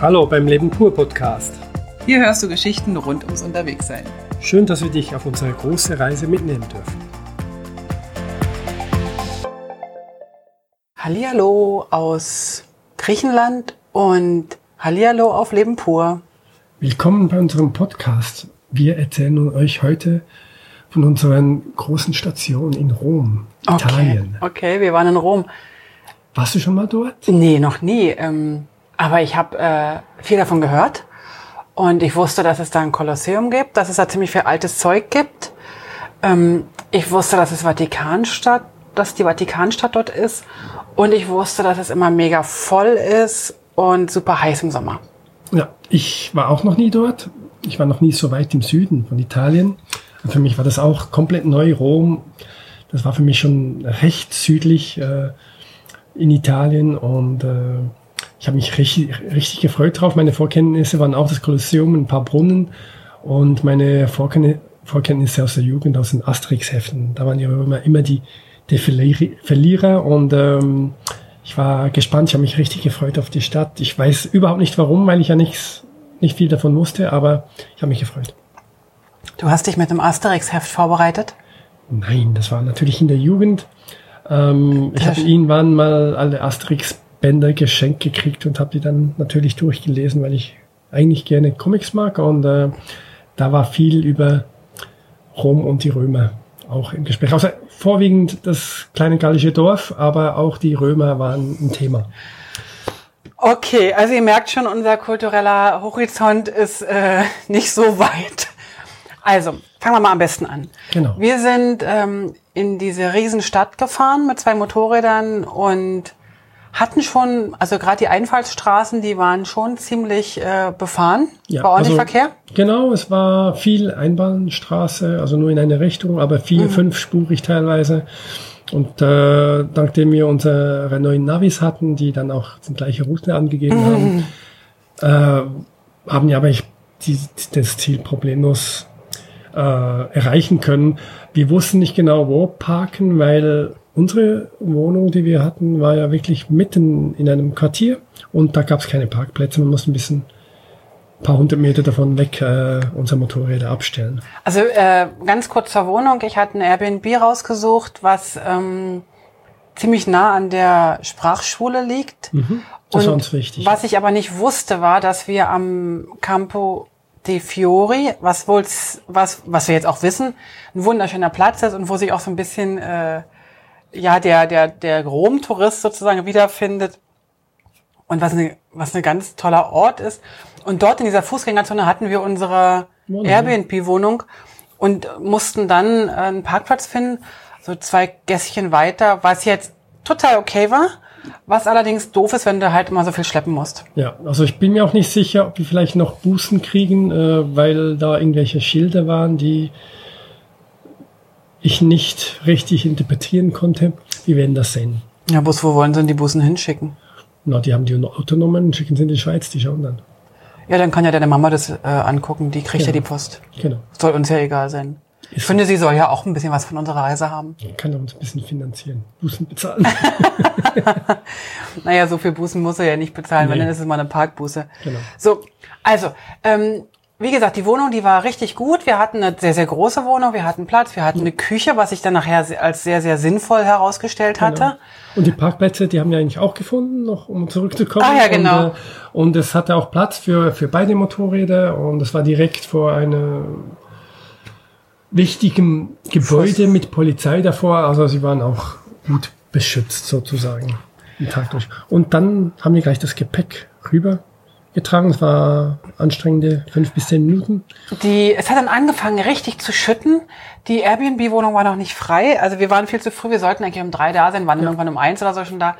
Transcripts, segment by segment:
Hallo beim Leben pur Podcast. Hier hörst du Geschichten rund ums Unterwegssein. Schön, dass wir dich auf unsere große Reise mitnehmen dürfen. Hallihallo aus Griechenland und Hallihallo auf Leben pur. Willkommen bei unserem Podcast. Wir erzählen euch heute von unseren großen Stationen in Rom, Okay. Italien. Okay, wir waren in Rom. Warst du schon mal dort? Nee, noch nie. Ähm, aber ich habe äh, viel davon gehört. Und ich wusste, dass es da ein Kolosseum gibt, dass es da ziemlich viel altes Zeug gibt. Ähm, ich wusste, dass es Vatikanstadt, dass die Vatikanstadt dort ist. Und ich wusste, dass es immer mega voll ist und super heiß im Sommer. Ja, ich war auch noch nie dort. Ich war noch nie so weit im Süden von Italien. Und für mich war das auch komplett neu. Rom, das war für mich schon recht südlich äh, in Italien und äh, ich habe mich richtig, richtig gefreut drauf. Meine Vorkenntnisse waren auch das Kolosseum, ein paar Brunnen und meine Vorkenntnisse, aus der Jugend, aus den Asterix-Heften. Da waren ja immer, immer die, die Verlier- Verlierer und ähm, ich war gespannt, ich habe mich richtig gefreut auf die Stadt. Ich weiß überhaupt nicht warum, weil ich ja nichts, nicht viel davon wusste, aber ich habe mich gefreut. Du hast dich mit einem Asterix-Heft vorbereitet? Nein, das war natürlich in der Jugend. Ähm, ich habe irgendwann mal alle Asterix-Bänder geschenkt gekriegt und habe die dann natürlich durchgelesen, weil ich eigentlich gerne Comics mag und äh, da war viel über Rom und die Römer auch im Gespräch. Außer vorwiegend das kleine gallische Dorf, aber auch die Römer waren ein Thema. Okay, also ihr merkt schon, unser kultureller Horizont ist äh, nicht so weit. Also, fangen wir mal am besten an. Genau. Wir sind ähm, in diese Riesenstadt gefahren mit zwei Motorrädern und hatten schon, also gerade die Einfallsstraßen, die waren schon ziemlich äh, befahren. war ordentlich Verkehr. Genau, es war viel Einbahnstraße, also nur in eine Richtung, aber vier, fünfspurig teilweise. Und äh, nachdem wir unsere neuen Navis hatten, die dann auch die gleiche Route angegeben haben, äh, haben ja aber ich die, das Ziel problemlos äh, erreichen können. Wir wussten nicht genau, wo parken, weil unsere Wohnung, die wir hatten, war ja wirklich mitten in einem Quartier und da gab es keine Parkplätze. Man musste ein bisschen ein paar hundert Meter davon weg äh, unsere Motorräder abstellen. Also äh, ganz kurz zur Wohnung. Ich hatte ein Airbnb rausgesucht, was ähm, ziemlich nah an der Sprachschule liegt. Das war uns wichtig. Was ich aber nicht wusste, war, dass wir am Campo de Fiori, was wohl, was, was wir jetzt auch wissen, ein wunderschöner Platz ist und wo sich auch so ein bisschen, äh, ja, der, der, der Rom-Tourist sozusagen wiederfindet. Und was eine, was ein ganz toller Ort ist. Und dort in dieser Fußgängerzone hatten wir unsere Wohnung. Airbnb-Wohnung und mussten dann äh, einen Parkplatz finden, so zwei Gässchen weiter, was jetzt total okay war. Was allerdings doof ist, wenn du halt immer so viel schleppen musst. Ja, also ich bin mir auch nicht sicher, ob wir vielleicht noch Bußen kriegen, äh, weil da irgendwelche Schilder waren, die ich nicht richtig interpretieren konnte. Wir werden das sehen. Ja, Bus, wo wollen sie denn die Bussen hinschicken? Na, die haben die Autonomen, schicken sie in die Schweiz, die schauen dann. Ja, dann kann ja deine Mama das äh, angucken, die kriegt ja. Ja. die Post. Genau. Soll uns ja egal sein. Ich Ist finde, sie soll ja auch ein bisschen was von unserer Reise haben. Kann er uns ein bisschen finanzieren, Bußen bezahlen. Naja, so viel Bußen muss er ja nicht bezahlen, weil Nee. dann ist es mal eine Parkbuße. Genau. So, also, ähm, wie gesagt, die Wohnung, die war richtig gut. Wir hatten eine sehr, sehr große Wohnung, wir hatten Platz, wir hatten eine Küche, was sich dann nachher als sehr, sehr sinnvoll herausgestellt hatte. Genau. Und die Parkplätze, die haben wir eigentlich auch gefunden, noch um zurückzukommen. Ah, ja, genau. Und, äh, und es hatte auch Platz für, für beide Motorräder und es war direkt vor einem wichtigen Gebäude mit Polizei davor. Also sie waren auch gut beschützt sozusagen. Den Tag durch. Und dann haben wir gleich das Gepäck rübergetragen. Es war anstrengende fünf bis zehn Minuten. Die, es hat dann angefangen, richtig zu schütten. Die Airbnb-Wohnung war noch nicht frei. Also wir waren viel zu früh. Wir sollten eigentlich um drei da sein, waren dann irgendwann um eins oder so schon da.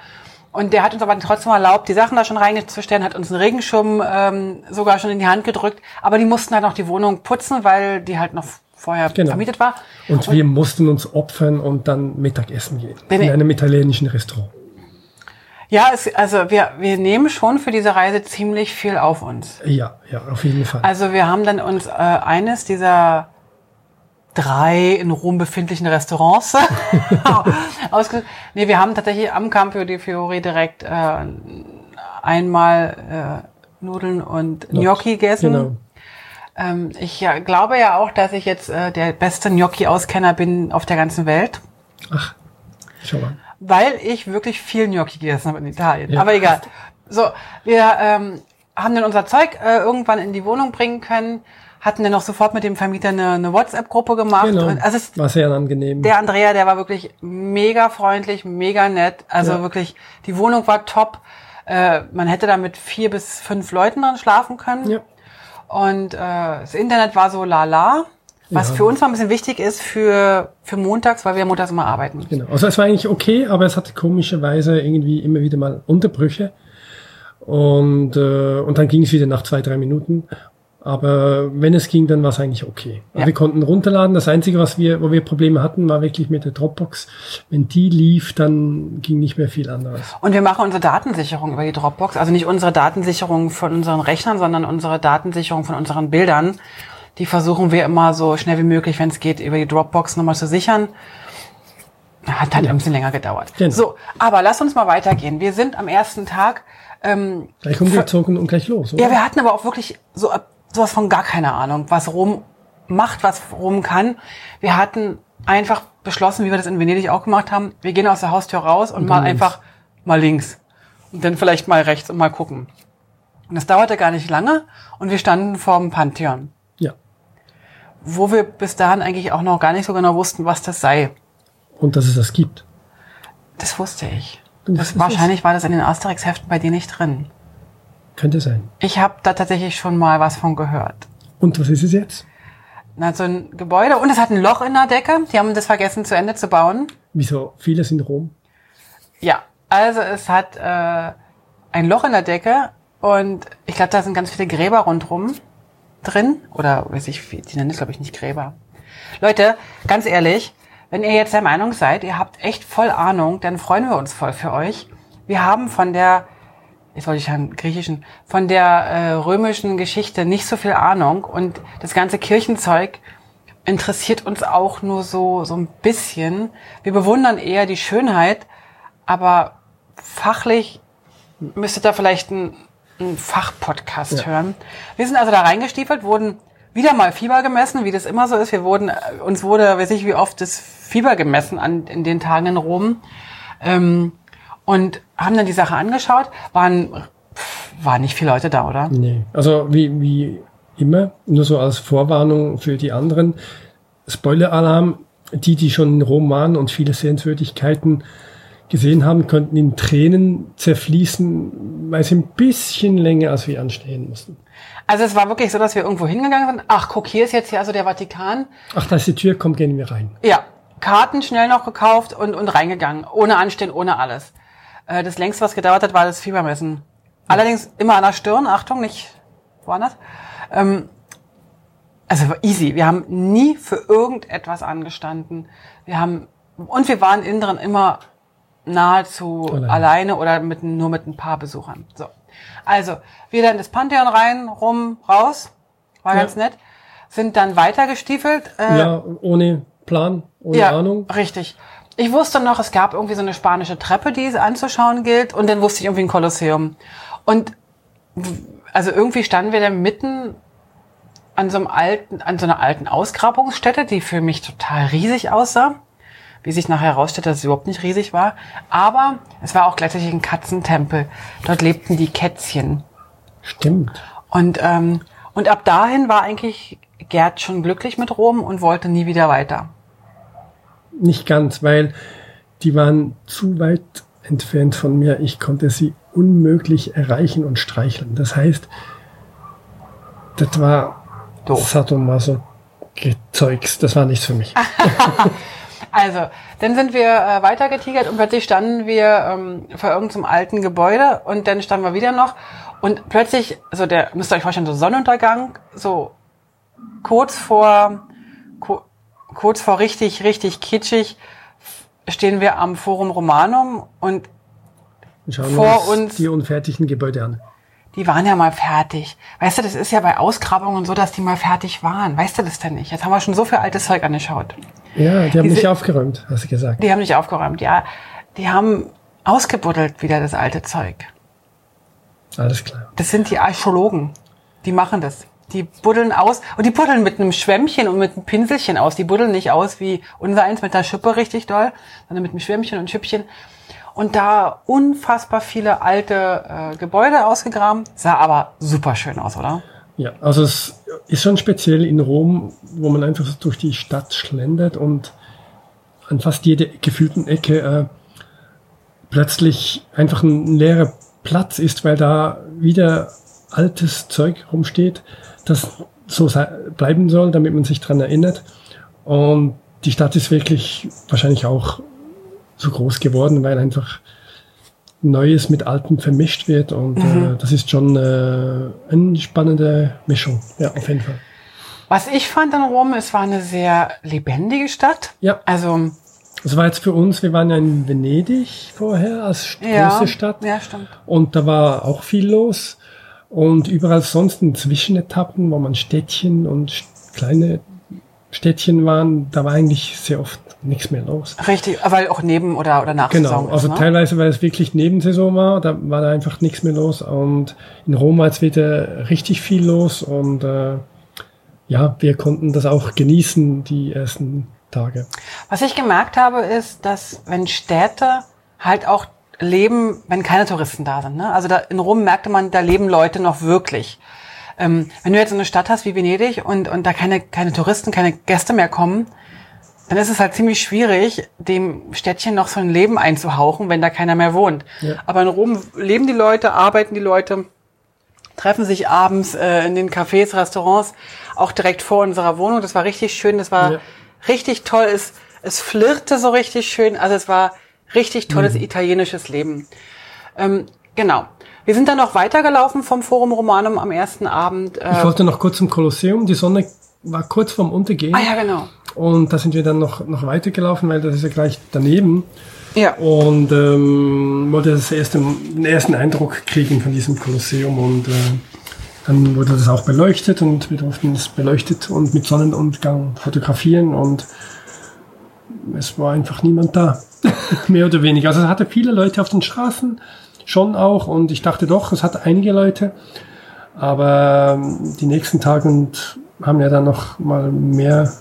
Und der hat uns aber trotzdem erlaubt, die Sachen da schon reinzustellen, hat uns einen Regenschirm ähm, sogar schon in die Hand gedrückt. Aber die mussten halt noch die Wohnung putzen, weil die halt noch vorher Genau. vermietet war. Und wir mussten uns opfern und dann Mittagessen gehen. In einem italienischen Restaurant. Ja, es, also wir, wir nehmen schon für diese Reise ziemlich viel auf uns. Ja, ja, auf jeden Fall. Also wir haben dann uns äh, eines dieser drei in Rom befindlichen Restaurants ausgesucht. Nee, wir haben tatsächlich am Campo di Fiori direkt äh, einmal äh, Nudeln und Gnocchi gegessen. Genau. Ähm, ich ja, glaube ja auch, dass ich jetzt äh, der beste Gnocchi-Auskenner bin auf der ganzen Welt, Ach, schau mal. Weil ich wirklich viel Gnocchi gegessen habe in Italien. Ja. Aber egal. So, wir ähm, haben dann unser Zeug äh, irgendwann in die Wohnung bringen können, hatten dann noch sofort mit dem Vermieter eine, eine WhatsApp-Gruppe gemacht. Genau. Und, also es, War sehr angenehm. der Andrea, der war wirklich mega freundlich, mega nett. Also Ja. wirklich, die Wohnung war top. Äh, man hätte da mit vier bis fünf Leuten dran schlafen können. ja. Und äh, das Internet war so lala, was Ja. für uns mal ein bisschen wichtig ist für, für montags, weil wir montags immer arbeiten. Genau. Also es war eigentlich okay, aber es hatte komischerweise irgendwie immer wieder mal Unterbrüche. Und, äh, und dann ging es wieder nach zwei, drei Minuten. Aber wenn es ging, dann war es eigentlich okay. Ja. Wir konnten runterladen. Das Einzige, was wir, wo wir Probleme hatten, war wirklich mit der Dropbox. Wenn die lief, dann ging nicht mehr viel anderes. Und wir machen unsere Datensicherung über die Dropbox. Also nicht unsere Datensicherung von unseren Rechnern, sondern unsere Datensicherung von unseren Bildern. Die versuchen wir immer so schnell wie möglich, wenn es geht, über die Dropbox nochmal zu sichern. Hat halt ein bisschen länger gedauert. Genau. So, aber lass uns mal weitergehen. Wir sind am ersten Tag ähm, Gleich umgezogen und gleich los, oder? Ja, wir hatten aber auch wirklich so ab- sowas von gar keine Ahnung, was Rom macht, was Rom kann. Wir hatten einfach beschlossen, wie wir das in Venedig auch gemacht haben, wir gehen aus der Haustür raus und, mal dann links. einfach mal links und dann vielleicht mal rechts und mal gucken. Und das dauerte gar nicht lange und wir standen vorm Pantheon, ja. Wo wir bis dahin eigentlich auch noch gar nicht so genau wussten, was das sei. Und dass es das gibt. Das wusste ich. Das, wahrscheinlich war das in den Asterix-Heften bei dir nicht drin. Könnte sein. Ich habe da tatsächlich schon mal was von gehört. Und was ist es jetzt? Na, so ein Gebäude und es hat ein Loch in der Decke. Die haben das vergessen zu Ende zu bauen. Wieso? Vieles in Rom. Ja, also es hat äh, ein Loch in der Decke und ich glaube, da sind ganz viele Gräber rundrum drin. Oder weiß ich, die nennen es, glaube ich, nicht Gräber. Leute, ganz ehrlich, wenn ihr jetzt der Meinung seid, ihr habt echt voll Ahnung, dann freuen wir uns voll für euch. Wir haben von der, jetzt wollte ich sagen griechischen, von der äh, römischen Geschichte nicht so viel Ahnung und das ganze Kirchenzeug interessiert uns auch nur so, so ein bisschen. Wir bewundern eher die Schönheit, aber fachlich müsstet ihr vielleicht einen, einen Fachpodcast Ja. hören. Wir sind also da reingestiefelt, wurden wieder mal Fieber gemessen, wie das immer so ist. Wir wurden, äh, uns wurde, weiß ich wie oft, das Fieber gemessen an, in den Tagen in Rom. Ähm, und haben dann die Sache angeschaut. Waren, pff, waren nicht viele Leute da, oder? Nee. Also wie, wie immer, nur so als Vorwarnung für die anderen. Spoiler-Alarm, die, die schon in Rom waren und viele Sehenswürdigkeiten gesehen haben, könnten in Tränen zerfließen, weil sie ein bisschen länger als wir anstehen mussten. Also es war wirklich so, dass wir irgendwo hingegangen sind. Ach, guck, hier ist jetzt hier also der Vatikan. Ach, da ist die Tür, komm, gehen wir rein. Ja, Karten schnell noch gekauft und, und reingegangen. Ohne Anstehen, ohne alles. Äh, das längste, was gedauert hat, war das Fiebermessen. Allerdings immer an der Stirn, Achtung, nicht woanders. Ähm, also war easy. Wir haben nie für irgendetwas angestanden. Wir haben, und wir waren innen drin immer nahezu Alleine. alleine, oder mit, nur mit ein paar Besuchern. So. Also, wir dann das Pantheon rein, rum, raus. War Ja. ganz nett. Sind dann weiter gestiefelt. Äh, Ja, ohne Plan, ohne Ahnung. Richtig. Ich wusste noch, es gab irgendwie so eine spanische Treppe, die es anzuschauen gilt, und dann wusste ich irgendwie ein Kolosseum. Und also irgendwie standen wir dann mitten an so einem alten, an so einer alten Ausgrabungsstätte, die für mich total riesig aussah. Wie sich nachher herausstellte, dass es überhaupt nicht riesig war. Aber es war auch gleichzeitig ein Katzentempel. Dort lebten die Kätzchen. Stimmt. Und, ähm, und ab dahin war eigentlich Gerd schon glücklich mit Rom und wollte nie wieder weiter. Nicht ganz, weil die waren zu weit entfernt von mir. Ich konnte sie unmöglich erreichen und streicheln. Das heißt, das war Doof. Sadomaso Zeugs. Das war nichts für mich. Also, dann sind wir äh, weiter getigert und plötzlich standen wir ähm, vor irgendeinem alten Gebäude und dann standen wir wieder noch und plötzlich, so der, müsst ihr euch vorstellen, so Sonnenuntergang, so kurz vor, ku, kurz vor richtig, richtig kitschig stehen wir am Forum Romanum und Schauen Vor uns, uns- die unfertigen Gebäude an. Die waren ja mal fertig. Weißt du, das ist ja bei Ausgrabungen so, dass die mal fertig waren. Weißt du das denn nicht? Jetzt haben wir schon so viel altes Zeug angeschaut. Ja, die haben Diese- nicht aufgeräumt, hast du gesagt. Die haben nicht aufgeräumt, ja. Die haben ausgebuddelt wieder das alte Zeug. Alles klar. Das sind die Archäologen. Die machen das. Die buddeln aus und die buddeln mit einem Schwämmchen und mit einem Pinselchen aus. Die buddeln nicht aus wie unser eins mit der Schippe richtig doll, sondern mit einem Schwämmchen und Schüppchen. Und da unfassbar viele alte äh, Gebäude ausgegraben. Sah aber super schön aus, oder? Ja, also es ist schon speziell in Rom, wo man einfach so durch die Stadt schlendert und an fast jeder gefühlten Ecke äh, plötzlich einfach ein leerer Platz ist, weil da wieder altes Zeug rumsteht, das so bleiben soll, damit man sich dran erinnert. Und die Stadt ist wirklich wahrscheinlich auch so groß geworden, weil einfach Neues mit Altem vermischt wird und mhm. äh, das ist schon äh, eine spannende Mischung, ja, auf jeden Fall. Was ich fand an Rom, es war eine sehr lebendige Stadt. Ja. Also das war jetzt für uns, wir waren ja in Venedig vorher als ja, große Stadt. Ja, stimmt. Und da war auch viel los. Und überall sonst in Zwischenetappen, wo man Städtchen und kleine Städtchen waren, da war eigentlich sehr oft nichts mehr los. Richtig, weil auch neben oder, oder nach genau, Saison ist, also ne? teilweise, weil es wirklich Nebensaison war, da war da einfach nichts mehr los. Und in Rom war jetzt wieder richtig viel los und äh, ja, wir konnten das auch genießen, die ersten Tage. Was ich gemerkt habe, ist, dass wenn Städte halt auch leben, wenn keine Touristen da sind. Ne? Also da, in Rom merkte man, da leben Leute noch wirklich. Ähm, wenn du jetzt eine Stadt hast wie Venedig und, und da keine, keine Touristen, keine Gäste mehr kommen, dann ist es halt ziemlich schwierig, dem Städtchen noch so ein Leben einzuhauchen, wenn da keiner mehr wohnt. Ja. Aber in Rom leben die Leute, arbeiten die Leute, treffen sich abends äh, in den Cafés, Restaurants, auch direkt vor unserer Wohnung. Das war richtig schön, das war ja. richtig toll. Es, es flirte so richtig schön. Also es war richtig tolles mhm. italienisches Leben. Ähm, genau. Wir sind dann noch weitergelaufen vom Forum Romanum am ersten Abend. Äh ich wollte noch kurz zum Kolosseum. Die Sonne war kurz vorm Untergehen. Ah ja, genau. Und da sind wir dann noch, noch weitergelaufen, weil das ist ja gleich daneben. Ja. Und ähm, wollte das erste, den ersten Eindruck kriegen von diesem Kolosseum und äh, dann wurde das auch beleuchtet und wir durften es beleuchtet und mit Sonnenuntergang fotografieren und es war einfach niemand da. Mehr oder weniger. Also es hatte viele Leute auf den Straßen, schon auch und ich dachte doch, es hatte einige Leute. Aber ähm, die nächsten Tage und haben ja dann noch mal mehr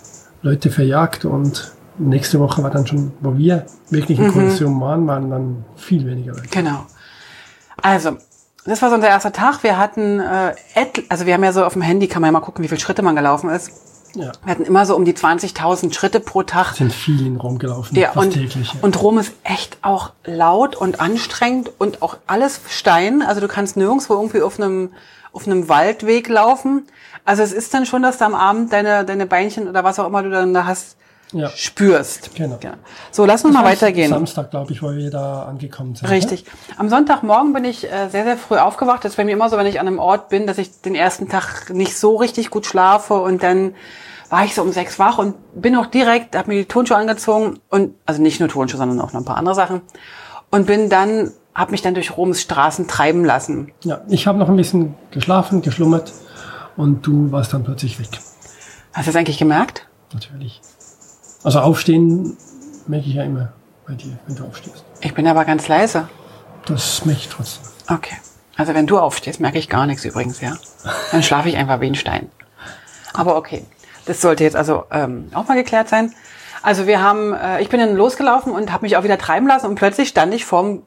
Leute verjagt und nächste Woche war dann schon, wo wir wirklich in mhm. Kollision waren, waren dann viel weniger Leute. Genau. Also, das war so unser erster Tag. Wir hatten, äh, also wir haben ja so auf dem Handy, kann man ja mal gucken, wie viele Schritte man gelaufen ist. Ja. Wir hatten immer so um die 20.000 Schritte pro Tag. Sind viel in Rom gelaufen, ja, fast und, täglich. Ja. Und Rom ist echt auch laut und anstrengend und auch alles Stein. Also du kannst nirgendwo irgendwie auf einem, auf einem Waldweg laufen. Also es ist dann schon, dass du am Abend deine, deine Beinchen oder was auch immer du dann da hast, ja. spürst. Genau. Ja. So, lass uns das mal weitergehen. Samstag, glaube ich, wo wir da angekommen sind. Richtig. Ne? Am Sonntagmorgen bin ich äh, sehr, sehr früh aufgewacht. Das ist bei mir immer so, wenn ich an einem Ort bin, dass ich den ersten Tag nicht so richtig gut schlafe und dann war ich so um sechs wach und bin auch direkt, habe mir die Turnschuhe angezogen und also nicht nur Turnschuhe, sondern auch noch ein paar andere Sachen und bin dann, habe mich dann durch Roms Straßen treiben lassen. Ja, ich habe noch ein bisschen geschlafen, geschlummert und du warst dann plötzlich weg. Hast du das eigentlich gemerkt? Natürlich. Also aufstehen merke ich ja immer bei dir, wenn du aufstehst. Ich bin aber ganz leise. Das merke ich trotzdem. Okay. Also wenn du aufstehst, merke ich gar nichts übrigens, ja. Dann schlafe ich einfach wie ein Stein. Aber okay. Das sollte jetzt also ähm, auch mal geklärt sein. Also wir haben, äh, ich bin dann losgelaufen und habe mich auch wieder treiben lassen und plötzlich stand ich vorm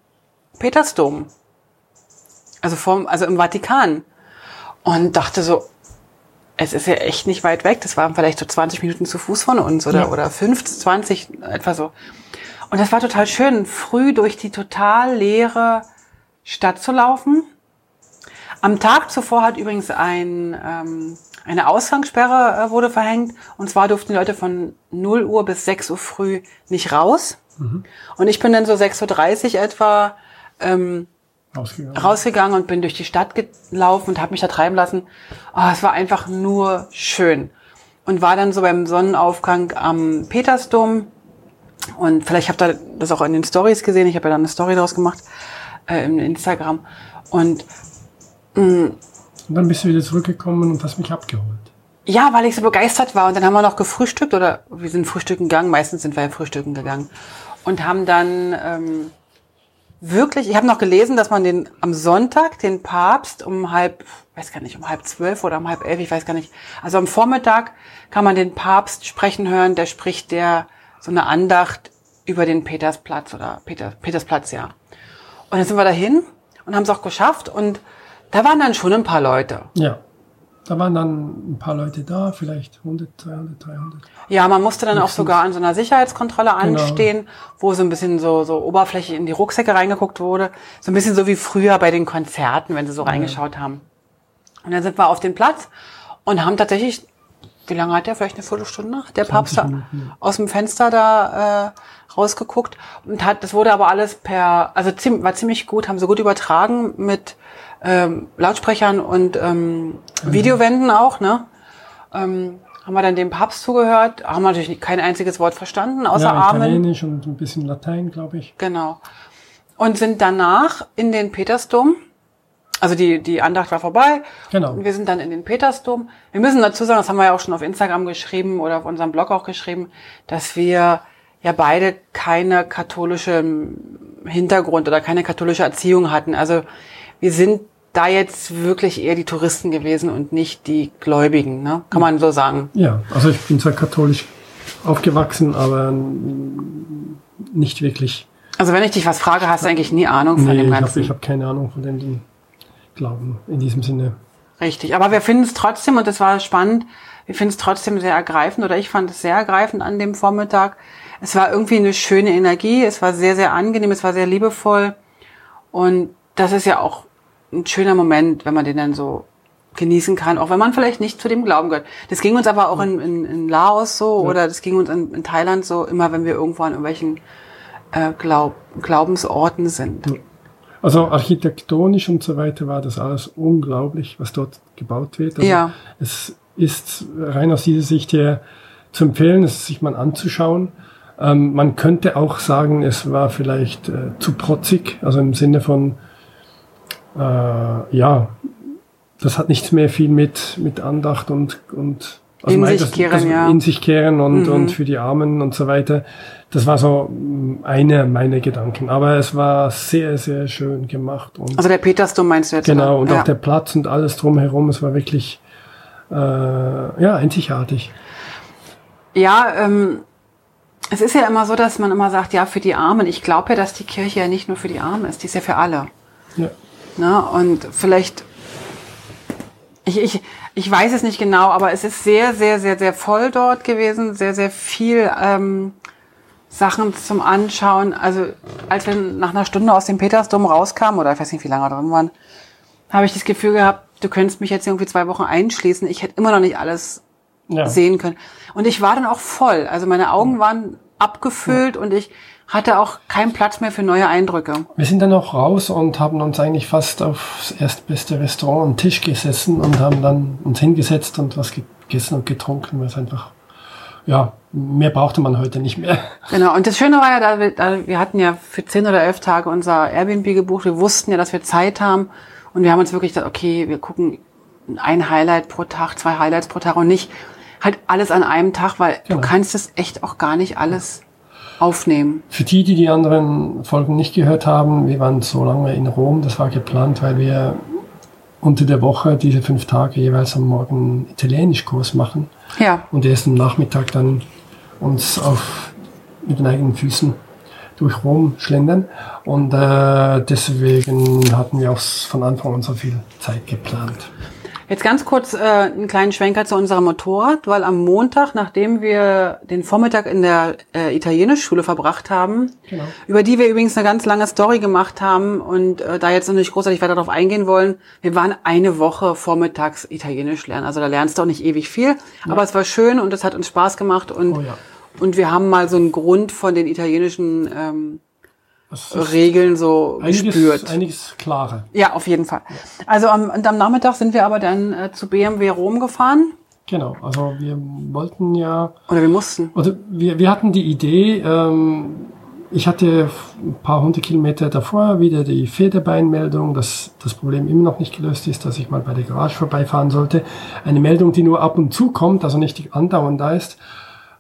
Petersdom. Also vorm, also im Vatikan. Und dachte so, es ist ja echt nicht weit weg. Das waren vielleicht so 20 Minuten zu Fuß von uns oder, ja. oder 15, 20, etwa so. Und das war total schön, früh durch die total leere Stadt zu laufen. Am Tag zuvor hat übrigens ein, ähm, eine Ausgangssperre äh, wurde verhängt. Und zwar durften die Leute von 0 Uhr bis 6 Uhr früh nicht raus. Mhm. Und ich bin dann so 6.30 Uhr etwa ähm, rausgegangen. rausgegangen und bin durch die Stadt gelaufen und habe mich da treiben lassen. Oh, es war einfach nur schön. Und war dann so beim Sonnenaufgang am Petersdom. Und vielleicht habt ihr das auch in den Stories gesehen. Ich habe ja dann eine Story daraus gemacht äh, im Instagram. Und mh, mm, und dann bist du wieder zurückgekommen und hast mich abgeholt. Ja, weil ich so begeistert war. Und dann haben wir noch gefrühstückt oder wir sind frühstücken gegangen. Meistens sind wir ja frühstücken gegangen. Und haben dann ähm, wirklich, ich habe noch gelesen, dass man den am Sonntag den Papst um halb, weiß gar nicht, um halb zwölf oder um halb elf, ich weiß gar nicht. Also am Vormittag kann man den Papst sprechen hören, der spricht der so eine Andacht über den Petersplatz oder Peter, Petersplatz, ja. Und dann sind wir dahin und haben es auch geschafft und da waren dann schon ein paar Leute. Ja. Da waren dann ein paar Leute da, vielleicht 100, 200, 300. Ja, man musste dann auch sogar an so einer Sicherheitskontrolle genau. anstehen, wo so ein bisschen so, so oberflächlich in die Rucksäcke reingeguckt wurde. So ein bisschen so wie früher bei den Konzerten, wenn sie so ja. reingeschaut haben. Und dann sind wir auf den Platz und haben tatsächlich, wie lange hat der? Vielleicht eine Viertelstunde? Der Papst da aus dem Fenster da äh, rausgeguckt und hat, das wurde aber alles per, also war ziemlich gut, haben sie gut übertragen mit ähm, Lautsprechern und ähm, mhm. Videowänden auch, ne? Ähm, haben wir dann dem Papst zugehört, haben wir natürlich kein einziges Wort verstanden, außer ja, Amen. Italienisch und ein bisschen Latein, glaube ich. Genau. Und sind danach in den Petersdom. Also die, die Andacht war vorbei. Genau. Und wir sind dann in den Petersdom. Wir müssen dazu sagen, das haben wir ja auch schon auf Instagram geschrieben oder auf unserem Blog auch geschrieben, dass wir ja beide keine katholische Hintergrund oder keine katholische Erziehung hatten. Also wir sind da jetzt wirklich eher die Touristen gewesen und nicht die Gläubigen, ne? kann man so sagen. Ja, also ich bin zwar katholisch aufgewachsen, aber nicht wirklich. Also wenn ich dich was frage, hast du eigentlich nie Ahnung von nee, dem Ganzen. Ich habe hab keine Ahnung von dem Glauben in diesem Sinne. Richtig, aber wir finden es trotzdem, und das war spannend, wir finden es trotzdem sehr ergreifend, oder ich fand es sehr ergreifend an dem Vormittag. Es war irgendwie eine schöne Energie, es war sehr, sehr angenehm, es war sehr liebevoll. Und das ist ja auch ein schöner Moment, wenn man den dann so genießen kann, auch wenn man vielleicht nicht zu dem Glauben gehört. Das ging uns aber auch in, in, in Laos so ja. oder das ging uns in, in, Thailand so, immer wenn wir irgendwo an irgendwelchen äh, Glaub, Glaubensorten sind. Also architektonisch und so weiter war das alles unglaublich, was dort gebaut wird. Also ja. Es ist rein aus dieser Sicht her zu empfehlen, es sich mal anzuschauen. Ähm, man könnte auch sagen, es war vielleicht äh, zu protzig, also im Sinne von äh, ja, das hat nichts mehr viel mit, mit Andacht und, und also in, mein, sich das, kehren, das, ja. in sich kehren und, mhm. und für die Armen und so weiter. Das war so mm, eine meiner Gedanken. Aber es war sehr, sehr schön gemacht. Und also der Petersdom meinst du jetzt? Genau, oder? und ja. auch der Platz und alles drumherum. Es war wirklich äh, ja, einzigartig. Ja, ähm, es ist ja immer so, dass man immer sagt, ja, für die Armen. Ich glaube ja, dass die Kirche ja nicht nur für die Armen ist, die ist ja für alle. Ja. Ne? Und vielleicht, ich, ich, ich weiß es nicht genau, aber es ist sehr, sehr, sehr, sehr voll dort gewesen, sehr, sehr viel ähm, Sachen zum Anschauen. Also als wir nach einer Stunde aus dem Petersdom rauskamen, oder ich weiß nicht, wie lange wir drin waren, habe ich das Gefühl gehabt, du könntest mich jetzt irgendwie zwei Wochen einschließen. Ich hätte immer noch nicht alles ja. sehen können. Und ich war dann auch voll. Also meine Augen waren abgefüllt ja. und ich hatte auch keinen Platz mehr für neue Eindrücke. Wir sind dann auch raus und haben uns eigentlich fast aufs erstbeste Restaurant am Tisch gesessen und haben dann uns hingesetzt und was gegessen und getrunken, weil es einfach, ja, mehr brauchte man heute nicht mehr. Genau, und das Schöne war ja, da wir, da wir hatten ja für zehn oder elf Tage unser Airbnb gebucht, wir wussten ja, dass wir Zeit haben und wir haben uns wirklich gedacht, okay, wir gucken ein Highlight pro Tag, zwei Highlights pro Tag und nicht halt alles an einem Tag, weil genau. du kannst es echt auch gar nicht alles aufnehmen. Für die, die die anderen Folgen nicht gehört haben, wir waren so lange in Rom, das war geplant, weil wir unter der Woche diese fünf Tage jeweils am Morgen Italienischkurs machen. Ja. Und erst am Nachmittag dann uns auf, mit den eigenen Füßen durch Rom schlendern. Und äh, deswegen hatten wir auch von Anfang an so viel Zeit geplant. Jetzt ganz kurz äh, einen kleinen Schwenker zu unserem Motorrad, weil am Montag, nachdem wir den Vormittag in der äh, Italienischschule verbracht haben, genau. über die wir übrigens eine ganz lange Story gemacht haben und äh, da jetzt noch nicht großartig weiter darauf eingehen wollen, wir waren eine Woche vormittags Italienisch lernen. Also da lernst du auch nicht ewig viel, ja. aber es war schön und es hat uns Spaß gemacht und, oh ja. und wir haben mal so einen Grund von den italienischen ähm, Regeln so einiges, gespürt. Einiges klarer. Ja, auf jeden Fall. Also am, und am Nachmittag sind wir aber dann äh, zu BMW Rom gefahren. Genau, also wir wollten ja. Oder wir mussten. Oder wir, wir hatten die Idee, ähm, ich hatte ein paar hundert Kilometer davor wieder die Federbeinmeldung, dass das Problem immer noch nicht gelöst ist, dass ich mal bei der Garage vorbeifahren sollte. Eine Meldung, die nur ab und zu kommt, also nicht andauernd da ist.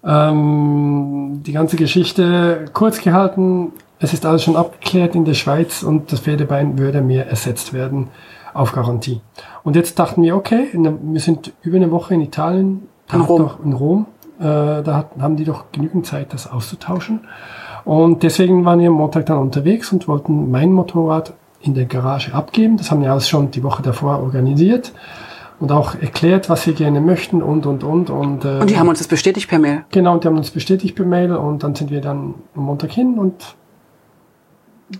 Ähm, die ganze Geschichte kurz gehalten, es ist alles schon abgeklärt in der Schweiz und das Pferdebein würde mir ersetzt werden auf Garantie. Und jetzt dachten wir, okay, wir sind über eine Woche in Italien, in Rom. Doch, in Rom äh, da haben die doch genügend Zeit, das auszutauschen. Und deswegen waren wir am Montag dann unterwegs und wollten mein Motorrad in der Garage abgeben. Das haben wir alles schon die Woche davor organisiert und auch erklärt, was wir gerne möchten und und und und. Äh, und die haben uns das bestätigt per Mail. Genau, und die haben uns bestätigt per Mail und dann sind wir dann am Montag hin und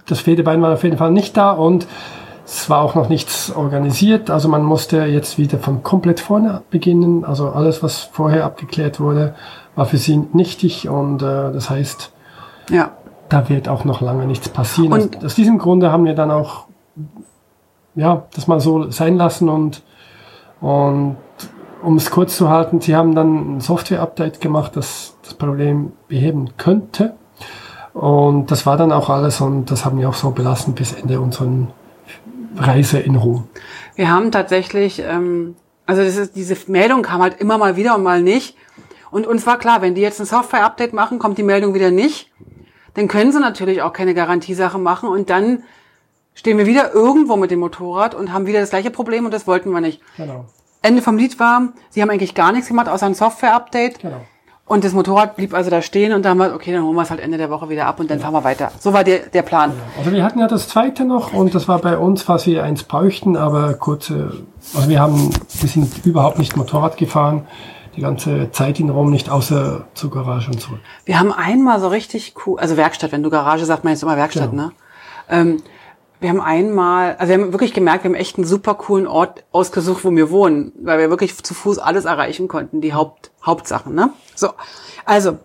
das Federbein war auf jeden Fall nicht da und es war auch noch nichts organisiert. Also man musste jetzt wieder von komplett vorne beginnen. Also alles, was vorher abgeklärt wurde, war für sie nichtig und äh, das heißt, ja. da wird auch noch lange nichts passieren. Und aus, aus diesem Grunde haben wir dann auch ja, das mal so sein lassen und und um es kurz zu halten, sie haben dann ein Software-Update gemacht, das das Problem beheben könnte. Und das war dann auch alles und das haben wir auch so belassen bis Ende unserer Reise in Rom. Wir haben tatsächlich, ähm, also das ist, diese Meldung kam halt immer mal wieder und mal nicht. Und uns war klar, wenn die jetzt ein Software-Update machen, kommt die Meldung wieder nicht. Dann können sie natürlich auch keine Garantiesache machen und dann stehen wir wieder irgendwo mit dem Motorrad und haben wieder das gleiche Problem und das wollten wir nicht. Genau. Ende vom Lied war, sie haben eigentlich gar nichts gemacht, außer ein Software-Update. Genau. Und das Motorrad blieb also da stehen und dann haben wir, okay, dann holen wir es halt Ende der Woche wieder ab und dann ja. fahren wir weiter. So war der, der Plan. Also wir hatten ja das zweite noch und das war bei uns, was wir eins bräuchten, aber kurz, also wir haben, wir sind überhaupt nicht Motorrad gefahren, die ganze Zeit in Rom nicht, außer zur Garage und zurück. Wir haben einmal so richtig cool, also Werkstatt, wenn du Garage sagst, man jetzt immer Werkstatt, genau. ne? Ähm, wir haben einmal, also wir haben wirklich gemerkt, wir haben echt einen super coolen Ort ausgesucht, wo wir wohnen, weil wir wirklich zu Fuß alles erreichen konnten, die Haupt, Hauptsachen, ne? So. Also,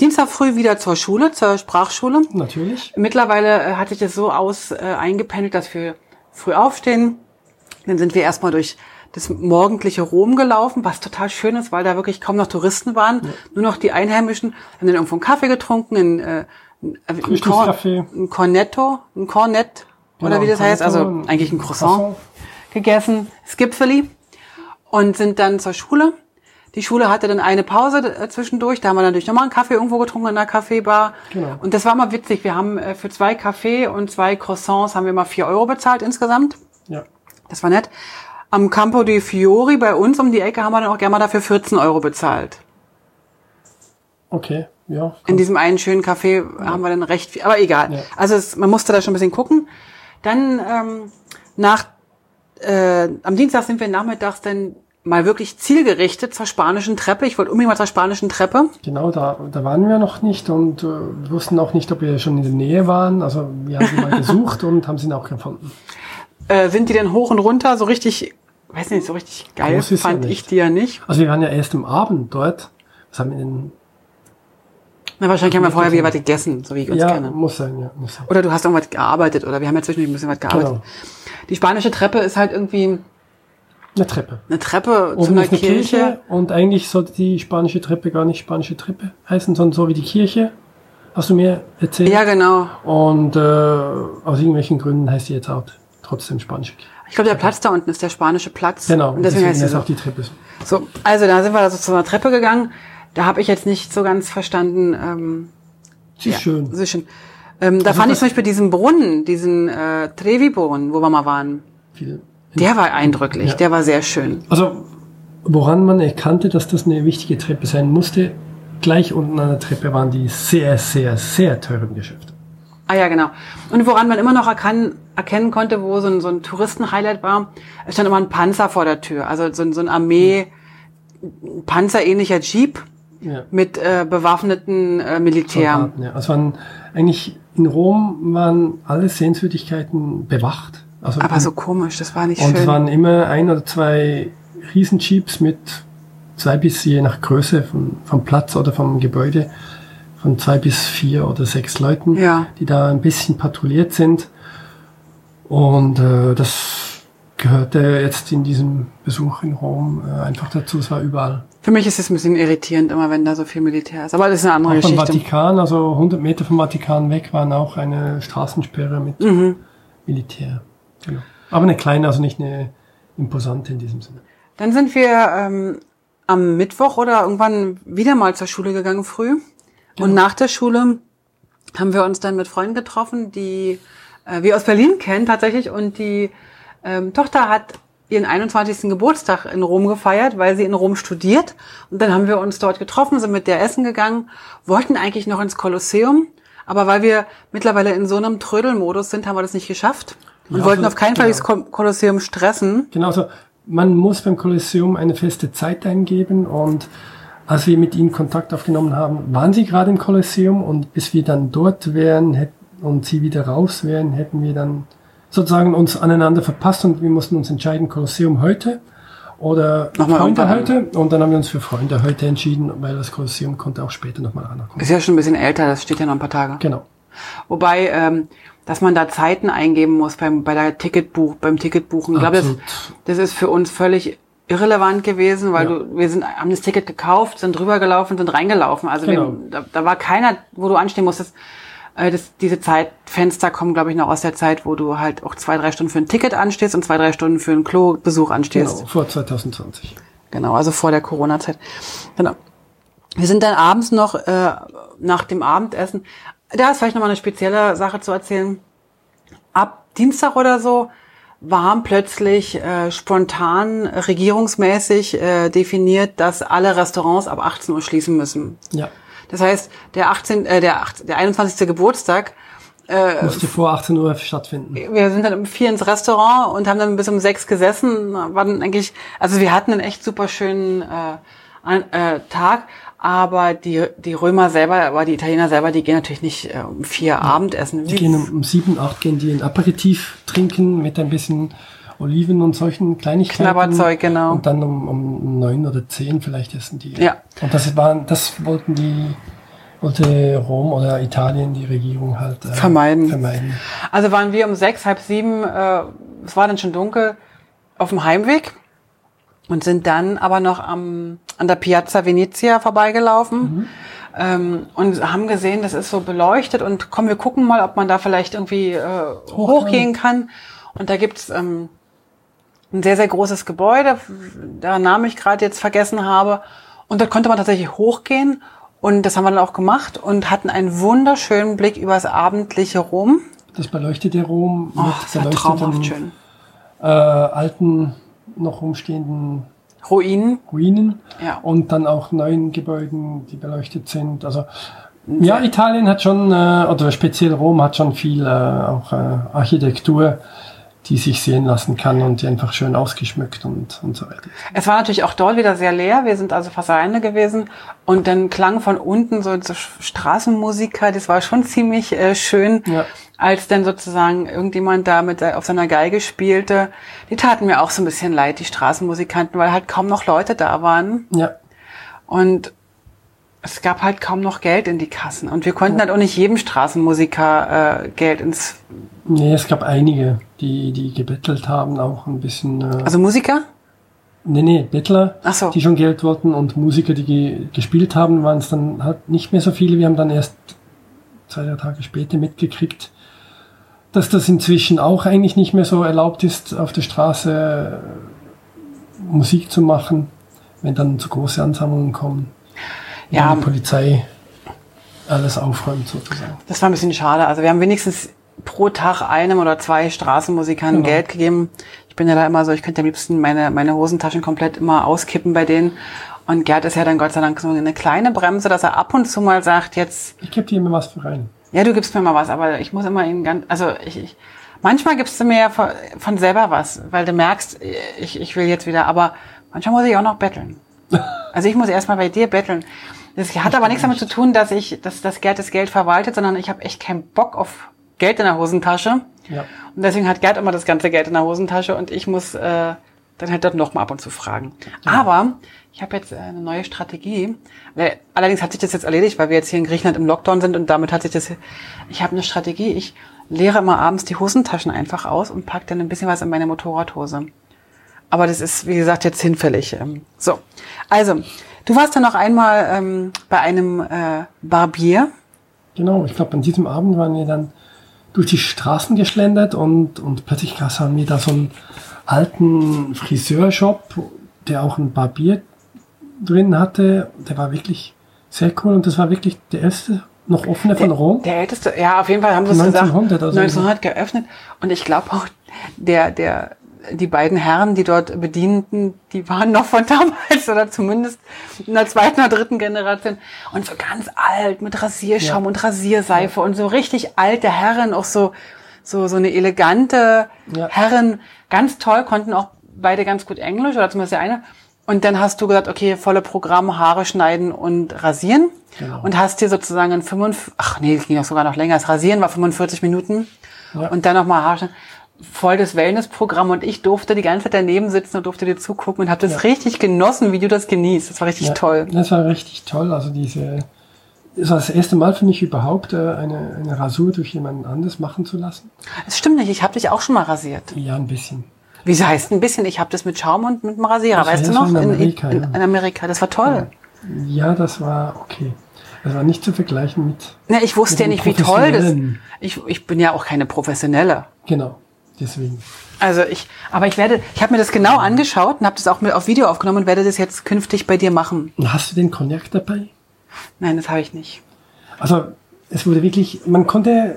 Dienstag früh wieder zur Schule, zur Sprachschule. Natürlich. Mittlerweile äh, hat sich das so aus äh, eingependelt, dass wir früh aufstehen. Dann sind wir erstmal durch das morgendliche Rom gelaufen, was total schön ist, weil da wirklich kaum noch Touristen waren, ja. nur noch die Einheimischen. Haben dann irgendwo einen Kaffee getrunken, in, äh, ein, Cor ein Cornetto, ein Cornet, oder genau, wie das heißt, also eigentlich ein Croissant, Croissant. gegessen, Skipfeli und sind dann zur Schule. Die Schule hatte dann eine Pause äh, zwischendurch, da haben wir dann natürlich nochmal einen Kaffee irgendwo getrunken in der Kaffeebar. Genau. Und das war mal witzig. Wir haben äh, für zwei Kaffee und zwei Croissants haben wir mal vier Euro bezahlt insgesamt. Ja. Das war nett. Am Campo di Fiori bei uns um die Ecke haben wir dann auch gerne mal dafür 14 Euro bezahlt. Okay, ja. In diesem einen schönen Café ja. haben wir dann recht viel, aber egal. Ja. Also es, man musste da schon ein bisschen gucken. Dann ähm, nach äh, am Dienstag sind wir nachmittags dann mal wirklich zielgerichtet zur spanischen Treppe. Ich wollte unbedingt mal zur spanischen Treppe. Genau, da, da waren wir noch nicht und äh, wussten auch nicht, ob wir schon in der Nähe waren. Also wir haben sie mal gesucht und haben sie auch gefunden. Äh, sind die denn hoch und runter so richtig, weiß nicht, so richtig geil fand ja ich die ja nicht. Also wir waren ja erst am Abend dort. Was haben wir denn na, wahrscheinlich haben wir vorher wieder was gegessen, so wie ich uns ja, kenne. muss sein, ja. Muss sein. Oder du hast irgendwas gearbeitet oder wir haben ja zwischendurch ein bisschen was gearbeitet. Genau. Die spanische Treppe ist halt irgendwie eine Treppe. Eine Treppe Oben zu einer Kirche. Kirche. Und eigentlich sollte die spanische Treppe gar nicht spanische Treppe heißen, sondern so wie die Kirche. Hast du mir erzählt? Ja, genau. Und äh, aus irgendwelchen Gründen heißt die jetzt auch trotzdem spanische Kirche. Ich glaube, der Platz da unten ist der spanische Platz. Genau. Und deswegen, deswegen heißt es auch die Treppe. So, also da sind wir also zu einer Treppe gegangen. Da habe ich jetzt nicht so ganz verstanden. Ähm, sie ist ja, schön. Sie ist schön. Ähm, da also fand ich zum Beispiel diesen Brunnen, diesen äh, Trevi-Brunnen, wo wir mal waren. Viel. Der war eindrücklich, ja. der war sehr schön. Also, woran man erkannte, dass das eine wichtige Treppe sein musste, gleich unten an der Treppe waren die sehr, sehr, sehr teuren Geschäfte. Ah ja, genau. Und woran man immer noch erkan erkennen konnte, wo so ein, so ein Touristen-Highlight war, es stand immer ein Panzer vor der Tür. Also so, so ein Armee, panzerähnlicher Jeep ja. mit äh, bewaffneten äh, Militär. Soldaten, ja. Also waren eigentlich in Rom waren alle Sehenswürdigkeiten bewacht. Also Aber so komisch, das war nicht und schön. Und es waren immer ein oder zwei Riesenjeeps mit zwei bis je nach Größe vom, vom Platz oder vom Gebäude von zwei bis vier oder sechs Leuten, ja. die da ein bisschen patrouilliert sind. Und äh, das gehörte jetzt in diesem Besuch in Rom äh, einfach dazu. Es war überall. Für mich ist es ein bisschen irritierend, immer wenn da so viel Militär ist. Aber das ist eine andere auch Geschichte. Vom Vatikan, also 100 Meter vom Vatikan weg, waren auch eine Straßensperre mit mhm. Militär. Genau. Aber eine kleine, also nicht eine imposante in diesem Sinne. Dann sind wir ähm, am Mittwoch oder irgendwann wieder mal zur Schule gegangen früh. Genau. Und nach der Schule haben wir uns dann mit Freunden getroffen, die äh, wir aus Berlin kennen tatsächlich und die ähm, Tochter hat ihren 21. Geburtstag in Rom gefeiert, weil sie in Rom studiert. Und dann haben wir uns dort getroffen, sind mit der essen gegangen, wollten eigentlich noch ins Kolosseum, aber weil wir mittlerweile in so einem Trödelmodus sind, haben wir das nicht geschafft und ja, wollten auf keinen Fall genau. das Kolosseum stressen. Genau so. Man muss beim Kolosseum eine feste Zeit eingeben und als wir mit ihnen Kontakt aufgenommen haben, waren sie gerade im Kolosseum und bis wir dann dort wären und sie wieder raus wären, hätten wir dann sozusagen uns aneinander verpasst und wir mussten uns entscheiden, Kolosseum heute oder nochmal Freunde heute. Und dann haben wir uns für Freunde heute entschieden, weil das Kolosseum konnte auch später nochmal rankommen. Ist ja schon ein bisschen älter, das steht ja noch ein paar Tage. Genau. Wobei, ähm, dass man da Zeiten eingeben muss beim, bei der Ticketbuch, beim Ticketbuchen. Ich glaube, das, das ist für uns völlig irrelevant gewesen, weil ja. du, wir sind, haben das Ticket gekauft, sind rübergelaufen, sind reingelaufen. Also genau. wir, da, da war keiner, wo du anstehen musstest. Äh, das, diese Zeitfenster kommen, glaube ich, noch aus der Zeit, wo du halt auch zwei, drei Stunden für ein Ticket anstehst und zwei, drei Stunden für einen Klo-Besuch anstehst. Genau, vor 2020. Genau, also vor der Corona-Zeit. Genau. Wir sind dann abends noch äh, nach dem Abendessen. Da ist vielleicht nochmal eine spezielle Sache zu erzählen. Ab Dienstag oder so waren plötzlich äh, spontan regierungsmäßig äh, definiert, dass alle Restaurants ab 18 Uhr schließen müssen. Ja. Das heißt, der 18, äh, der, 8, der 21. Geburtstag äh, musste vor 18 Uhr stattfinden. Wir sind dann um vier ins Restaurant und haben dann bis um sechs gesessen. War dann eigentlich, also wir hatten einen echt super schönen äh, äh, Tag, aber die, die Römer selber, aber die Italiener selber, die gehen natürlich nicht äh, um vier ja. Abendessen. Die gehen um, um sieben, acht gehen die ein Aperitif trinken mit ein bisschen Oliven und solchen Kleinigkeiten. Knabberzeug, genau. Und dann um, um neun oder zehn vielleicht essen die. Ja. Und das waren, das wollten die, wollte Rom oder Italien, die Regierung halt äh, vermeiden. vermeiden. Also waren wir um sechs, halb sieben, äh, es war dann schon dunkel, auf dem Heimweg und sind dann aber noch am, an der Piazza Venezia vorbeigelaufen. Mhm. Ähm, und haben gesehen, das ist so beleuchtet und komm, wir gucken mal, ob man da vielleicht irgendwie äh, hochgehen kann. Und da gibt's ähm, ein sehr, sehr großes Gebäude, der Name ich gerade jetzt vergessen habe. Und dort konnte man tatsächlich hochgehen. Und das haben wir dann auch gemacht und hatten einen wunderschönen Blick über das abendliche Rom. Das beleuchtete Rom mit oh, beleuchteten schön. Äh, alten, noch rumstehenden Ruinen. Ruinen. Ja. Und dann auch neuen Gebäuden, die beleuchtet sind. Also ja, Italien hat schon, äh, oder speziell Rom hat schon viel äh, auch äh, Architektur die sich sehen lassen kann und die einfach schön ausgeschmückt und, und so weiter. Es war natürlich auch dort wieder sehr leer. Wir sind also fast alleine gewesen und dann klang von unten so, so Straßenmusiker. Das war schon ziemlich äh, schön, ja. als dann sozusagen irgendjemand da mit auf seiner Geige spielte. Die taten mir auch so ein bisschen leid, die Straßenmusikanten, weil halt kaum noch Leute da waren. Ja. Und es gab halt kaum noch Geld in die Kassen und wir konnten halt auch nicht jedem Straßenmusiker äh, Geld ins Nee, es gab einige, die, die gebettelt haben, auch ein bisschen. Äh, also Musiker? Nee, nee, Bettler, Ach so. die schon Geld wollten und Musiker, die ge gespielt haben, waren es dann halt nicht mehr so viele. Wir haben dann erst zwei, drei Tage später mitgekriegt, dass das inzwischen auch eigentlich nicht mehr so erlaubt ist, auf der Straße äh, Musik zu machen, wenn dann zu große Ansammlungen kommen. Ja. Die Polizei alles aufräumt sozusagen. Das war ein bisschen schade. Also wir haben wenigstens pro Tag einem oder zwei Straßenmusikanten genau. Geld gegeben. Ich bin ja da immer so, ich könnte am liebsten meine, meine Hosentaschen komplett immer auskippen bei denen. Und Gerd ist ja dann Gott sei Dank so eine kleine Bremse, dass er ab und zu mal sagt, jetzt. Ich gebe dir immer was für rein. Ja, du gibst mir mal was, aber ich muss immer ihn ganz, also ich, ich manchmal gibst du mir ja von, von selber was, weil du merkst, ich, ich will jetzt wieder, aber manchmal muss ich auch noch betteln. Also ich muss erstmal bei dir betteln. Das hat aber nichts damit zu tun, dass ich, dass das Gerd das Geld verwaltet, sondern ich habe echt keinen Bock auf Geld in der Hosentasche. Ja. Und deswegen hat Gerd immer das ganze Geld in der Hosentasche und ich muss äh, dann halt dort noch mal ab und zu fragen. Ja. Aber ich habe jetzt äh, eine neue Strategie. Allerdings hat sich das jetzt erledigt, weil wir jetzt hier in Griechenland im Lockdown sind und damit hat sich das. Ich habe eine Strategie. Ich leere immer abends die Hosentaschen einfach aus und pack dann ein bisschen was in meine Motorradhose. Aber das ist, wie gesagt, jetzt hinfällig. Ähm, so, also du warst dann noch einmal ähm, bei einem äh, Barbier. Genau, ich glaube, an diesem Abend waren wir dann durch die Straßen geschlendert und, und plötzlich haben wir da so einen alten Friseurshop, der auch ein Barbier drin hatte. Der war wirklich sehr cool und das war wirklich der erste noch offene von Rom? Der älteste, ja, auf jeden Fall haben sie es gesagt. 1900 oder so. 1900 geöffnet. Und ich glaube auch, der, der, die beiden Herren, die dort bedienten, die waren noch von damals oder zumindest in der zweiten oder dritten Generation. Und so ganz alt mit Rasierschaum Ja. und Rasierseife und so richtig alte Herren, auch so, so, so eine elegante Ja. Herren, ganz toll, konnten auch beide ganz gut Englisch oder zumindest der eine. Und dann hast du gesagt, okay, volle Programm, Haare schneiden und rasieren. Genau. Und hast dir sozusagen in 45, ach nee, das ging auch sogar noch länger. Das Rasieren war 45 Minuten. Ja. Und dann nochmal Haare schneiden. Voll das Wellnessprogramm und ich durfte die ganze Zeit daneben sitzen und durfte dir zugucken und habe das Ja. richtig genossen, wie du das genießt. Das war richtig Ja, toll. Das war richtig toll. Also diese, das war das erste Mal für mich überhaupt, äh, eine, eine Rasur durch jemanden anderes machen zu lassen. Das stimmt nicht, ich habe dich auch schon mal rasiert. Ja, ein bisschen. Wie heißt ein bisschen? Ich habe das mit Schaum und mit dem Rasierer, Das weißt du ja noch? in Amerika, in, ja. in Amerika. Das war toll. Ja, das war okay. Das war nicht zu vergleichen mit, Ne, ich wusste ja nicht, wie toll das. Ich, ich bin ja auch keine Professionelle. genau, deswegen. Also ich, aber ich werde, ich habe mir das genau angeschaut und habe das auch mit auf Video aufgenommen und werde das jetzt künftig bei dir machen. Und hast du den Cognac dabei? Nein, das habe ich nicht. Also, es wurde wirklich, man konnte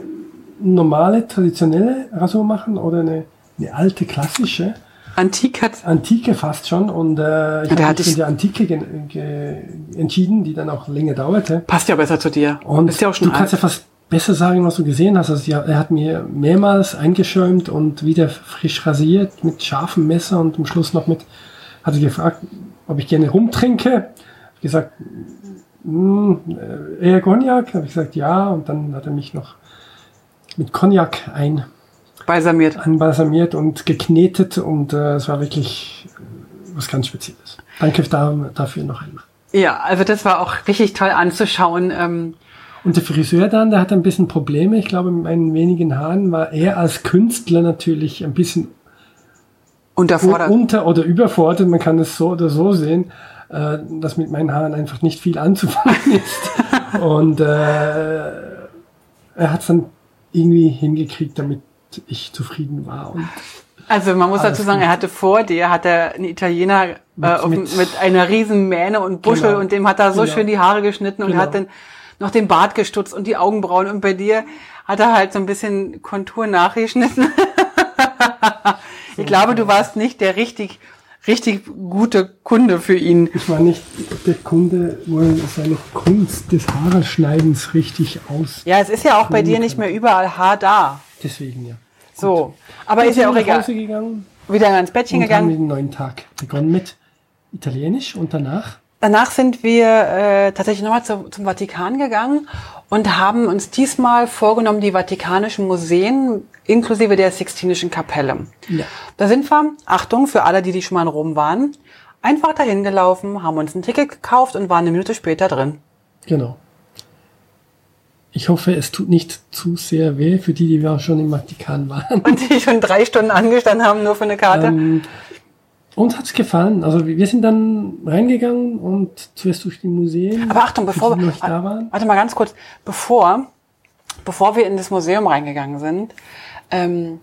normale, traditionelle Rasur machen oder eine, eine alte, klassische. Antik hat. Antike fast schon und äh, ich habe mich ich- für die Antike ge ge entschieden, die dann auch länger dauerte. Passt ja besser zu dir. Und Bist ja auch schon du kannst ja alt. fast besser sagen, was du gesehen hast. Also ja, er hat mir mehrmals eingeschäumt und wieder frisch rasiert mit scharfem Messer und am Schluss noch mit, hat er gefragt, ob ich gerne rumtrinke. Hab gesagt, hm, äh, eher Cognac. Habe ich gesagt, ja. Und dann hat er mich noch mit Cognac ein balsamiert. anbalsamiert und geknetet und äh, es war wirklich äh, was ganz Spezielles. Danke da, dafür noch einmal. Ja, also das war auch richtig toll anzuschauen. Ähm, Und der Friseur dann, der hat ein bisschen Probleme. Ich glaube, mit meinen wenigen Haaren war er als Künstler natürlich ein bisschen unterfordert. unter- oder überfordert. Man kann es so oder so sehen, äh, dass mit meinen Haaren einfach nicht viel anzufangen ist. Und äh, er hat es dann irgendwie hingekriegt, damit ich zufrieden war. Und Also man muss dazu sagen, gut. er hatte vor dir, hat er einen Italiener äh, Mit- auf, mit- mit, einer riesen Mähne und Buschel Genau. und dem hat er so Genau. schön die Haare geschnitten und Genau. hat dann noch den Bart gestutzt und die Augenbrauen und bei dir hat er halt so ein bisschen Kontur nachgeschnitten. ich glaube, du warst nicht der richtig, richtig gute Kunde für ihn. ich war nicht der Kunde, wo er seine Kunst des Haareschneidens richtig aus. Ja, es ist ja auch bei dir nicht mehr überall Haar da. Deswegen ja. So. Aber ist ja auch egal. Hause gegangen Wieder ins Bettchen und haben gegangen. den neuen Tag begonnen mit Italienisch und danach Danach sind wir äh, tatsächlich nochmal zu, zum Vatikan gegangen und haben uns diesmal vorgenommen, die Vatikanischen Museen inklusive der Sixtinischen Kapelle. Ja. Da sind wir, Achtung für alle, die, die schon mal in Rom waren, einfach dahin gelaufen, haben uns ein Ticket gekauft und waren eine Minute später drin. Genau. Ich hoffe, es tut nicht zu sehr weh für die, die wir schon im Vatikan waren. Und die schon drei Stunden angestanden haben, nur für eine Karte. Ähm, uns hat's gefallen. Also wir sind dann reingegangen und zuerst durch die Museen. Aber Achtung, bevor wir, da waren. warte mal ganz kurz, bevor, bevor wir in das Museum reingegangen sind, ähm,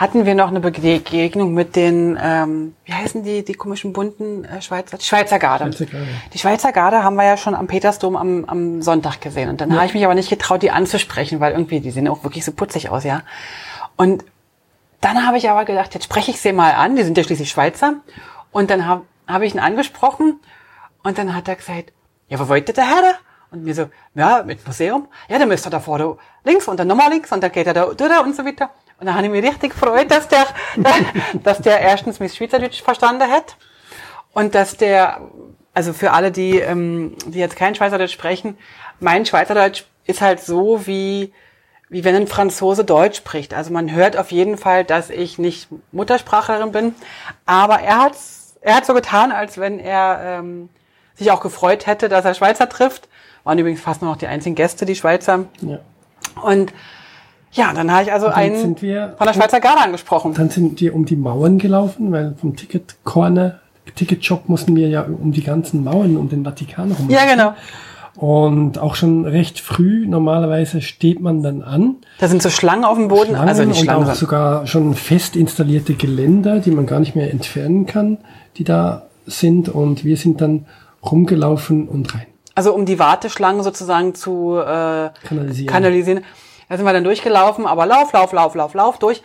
hatten wir noch eine Begegnung mit den, ähm, wie heißen die, die komischen bunten äh, Schweizer, die Schweizer Garde. Schweizer Garde. Die Schweizer Garde haben wir ja schon am Petersdom am, am Sonntag gesehen. Und dann habe ich mich aber nicht getraut, die anzusprechen, weil irgendwie, die sehen auch wirklich so putzig aus, ja. Und dann habe ich aber gedacht, jetzt spreche ich sie mal an, die sind ja schließlich Schweizer. Und dann habe hab ich ihn angesprochen und dann hat er gesagt, ja, wo wollt ihr der Herr? Und mir so, ja, mit Museum. Ja, dann müsst ihr da vorne links und dann nochmal links und dann geht er da durch und so weiter. Und dann habe ich mich richtig gefreut, dass der, dass der erstens mit Schweizerdeutsch verstanden hat und dass der, also für alle, die, ähm, die jetzt kein Schweizerdeutsch sprechen, mein Schweizerdeutsch ist halt so wie, wie wenn ein Franzose Deutsch spricht. Also man hört auf jeden Fall, dass ich nicht Muttersprachlerin bin, aber er hat's, er hat so getan, als wenn er ähm, sich auch gefreut hätte, dass er Schweizer trifft. Waren übrigens fast nur noch die einzigen Gäste, die Schweizer. Ja. Und ja, dann habe ich also einen von der Schweizer Garde angesprochen. Dann sind wir um die Mauern gelaufen, weil vom Ticket Corner, Ticketshop mussten wir ja um die ganzen Mauern um den Vatikan rum. Ja, genau. Und auch schon recht früh, normalerweise steht man dann an. Da sind so Schlangen auf dem Boden, Schlangen also nicht und Schlangen, auch sondern- sogar schon fest installierte Geländer, die man gar nicht mehr entfernen kann, die da sind. Und wir sind dann rumgelaufen und rein. also um die Warteschlangen sozusagen zu äh, Kanalisieren. kanalisieren. Da sind wir dann durchgelaufen, aber lauf, lauf, lauf, lauf, lauf durch.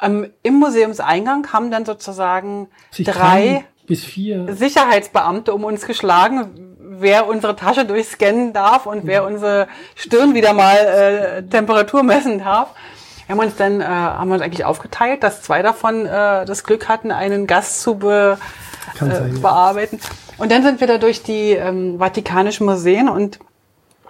Ähm, Im Museumseingang haben dann sozusagen Sich drei bis vier. Sicherheitsbeamte um uns geschlagen, wer unsere Tasche durchscannen darf und wer unsere Stirn wieder mal äh, Temperatur messen darf. Wir haben uns dann äh, haben wir uns eigentlich aufgeteilt, dass zwei davon äh, das Glück hatten, einen Gast zu be, äh, sein, ja. bearbeiten. Und dann sind wir da durch die ähm, Vatikanischen Museen und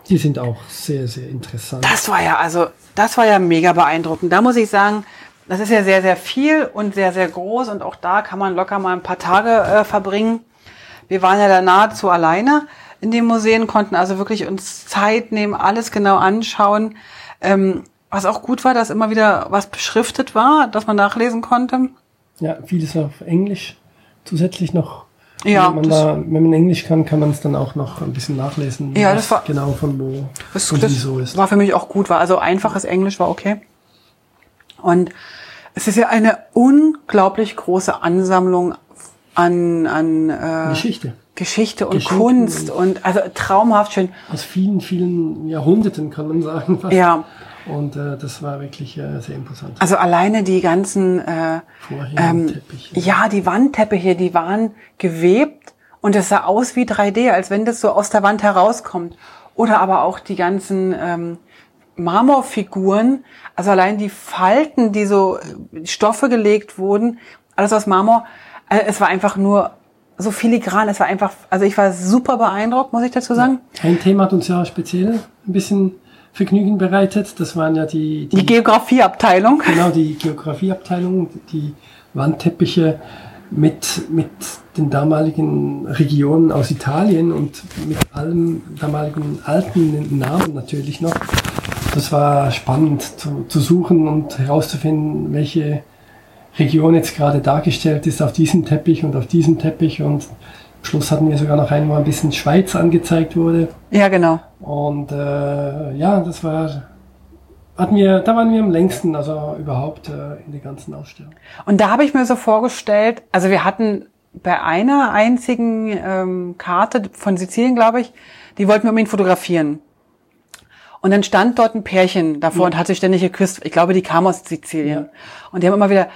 Die sind auch sehr, sehr interessant. das war ja, also, das war ja mega beeindruckend. Da muss ich sagen, das ist ja sehr, sehr viel und sehr, sehr groß und auch da kann man locker mal ein paar Tage äh, verbringen. Wir waren ja da nahezu alleine in den Museen, konnten also wirklich uns Zeit nehmen, alles genau anschauen. Ähm, was auch gut war, dass immer wieder was beschriftet war, dass man nachlesen konnte. Ja, vieles auf Englisch. Zusätzlich noch. Ja, wenn man, da, wenn man Englisch kann, kann man es dann auch noch ein bisschen nachlesen. Ja, das war- genau von wo Das, das wieso ist. war für mich auch gut, war also einfaches Englisch war okay. Und es ist ja eine unglaublich große Ansammlung an, an äh, Geschichte. Geschichte und Geschenken Kunst und also traumhaft schön. Aus vielen, vielen Jahrhunderten kann man sagen. fast. Ja, Und äh, das war wirklich äh, sehr imposant. also alleine die ganzen äh, Vorhängenteppiche. ja, die Wandteppiche, die waren gewebt und es sah aus wie 3D, als wenn das so aus der Wand herauskommt. Oder aber auch die ganzen ähm, Marmorfiguren, also allein die Falten, die so äh, Stoffe gelegt wurden, alles aus Marmor. Äh, es war einfach nur so filigran. Es war einfach, also ich war super beeindruckt, muss ich dazu sagen. Ein Thema hat uns ja speziell ein bisschen Vergnügen bereitet. Das waren ja die, Die die, Geografieabteilung. genau, die Geografieabteilung, die Wandteppiche mit, mit den damaligen Regionen aus Italien und mit allem damaligen alten Namen natürlich noch. Das war spannend zu, zu suchen und herauszufinden, welche Region jetzt gerade dargestellt ist auf diesem Teppich und auf diesem Teppich. Und am Schluss hatten wir sogar noch einen, wo ein bisschen Schweiz angezeigt wurde. Ja, genau. Und äh, ja, das war, hatten wir, da waren wir am längsten, also überhaupt äh, in der ganzen Ausstellung. Und da habe ich mir so vorgestellt, also wir hatten bei einer einzigen ähm, Karte von Sizilien, glaube ich, die wollten wir unbedingt fotografieren. Und dann stand dort ein Pärchen davor und hat sich ständig geküsst. Ich glaube, die kam aus Sizilien. Und die haben immer wieder,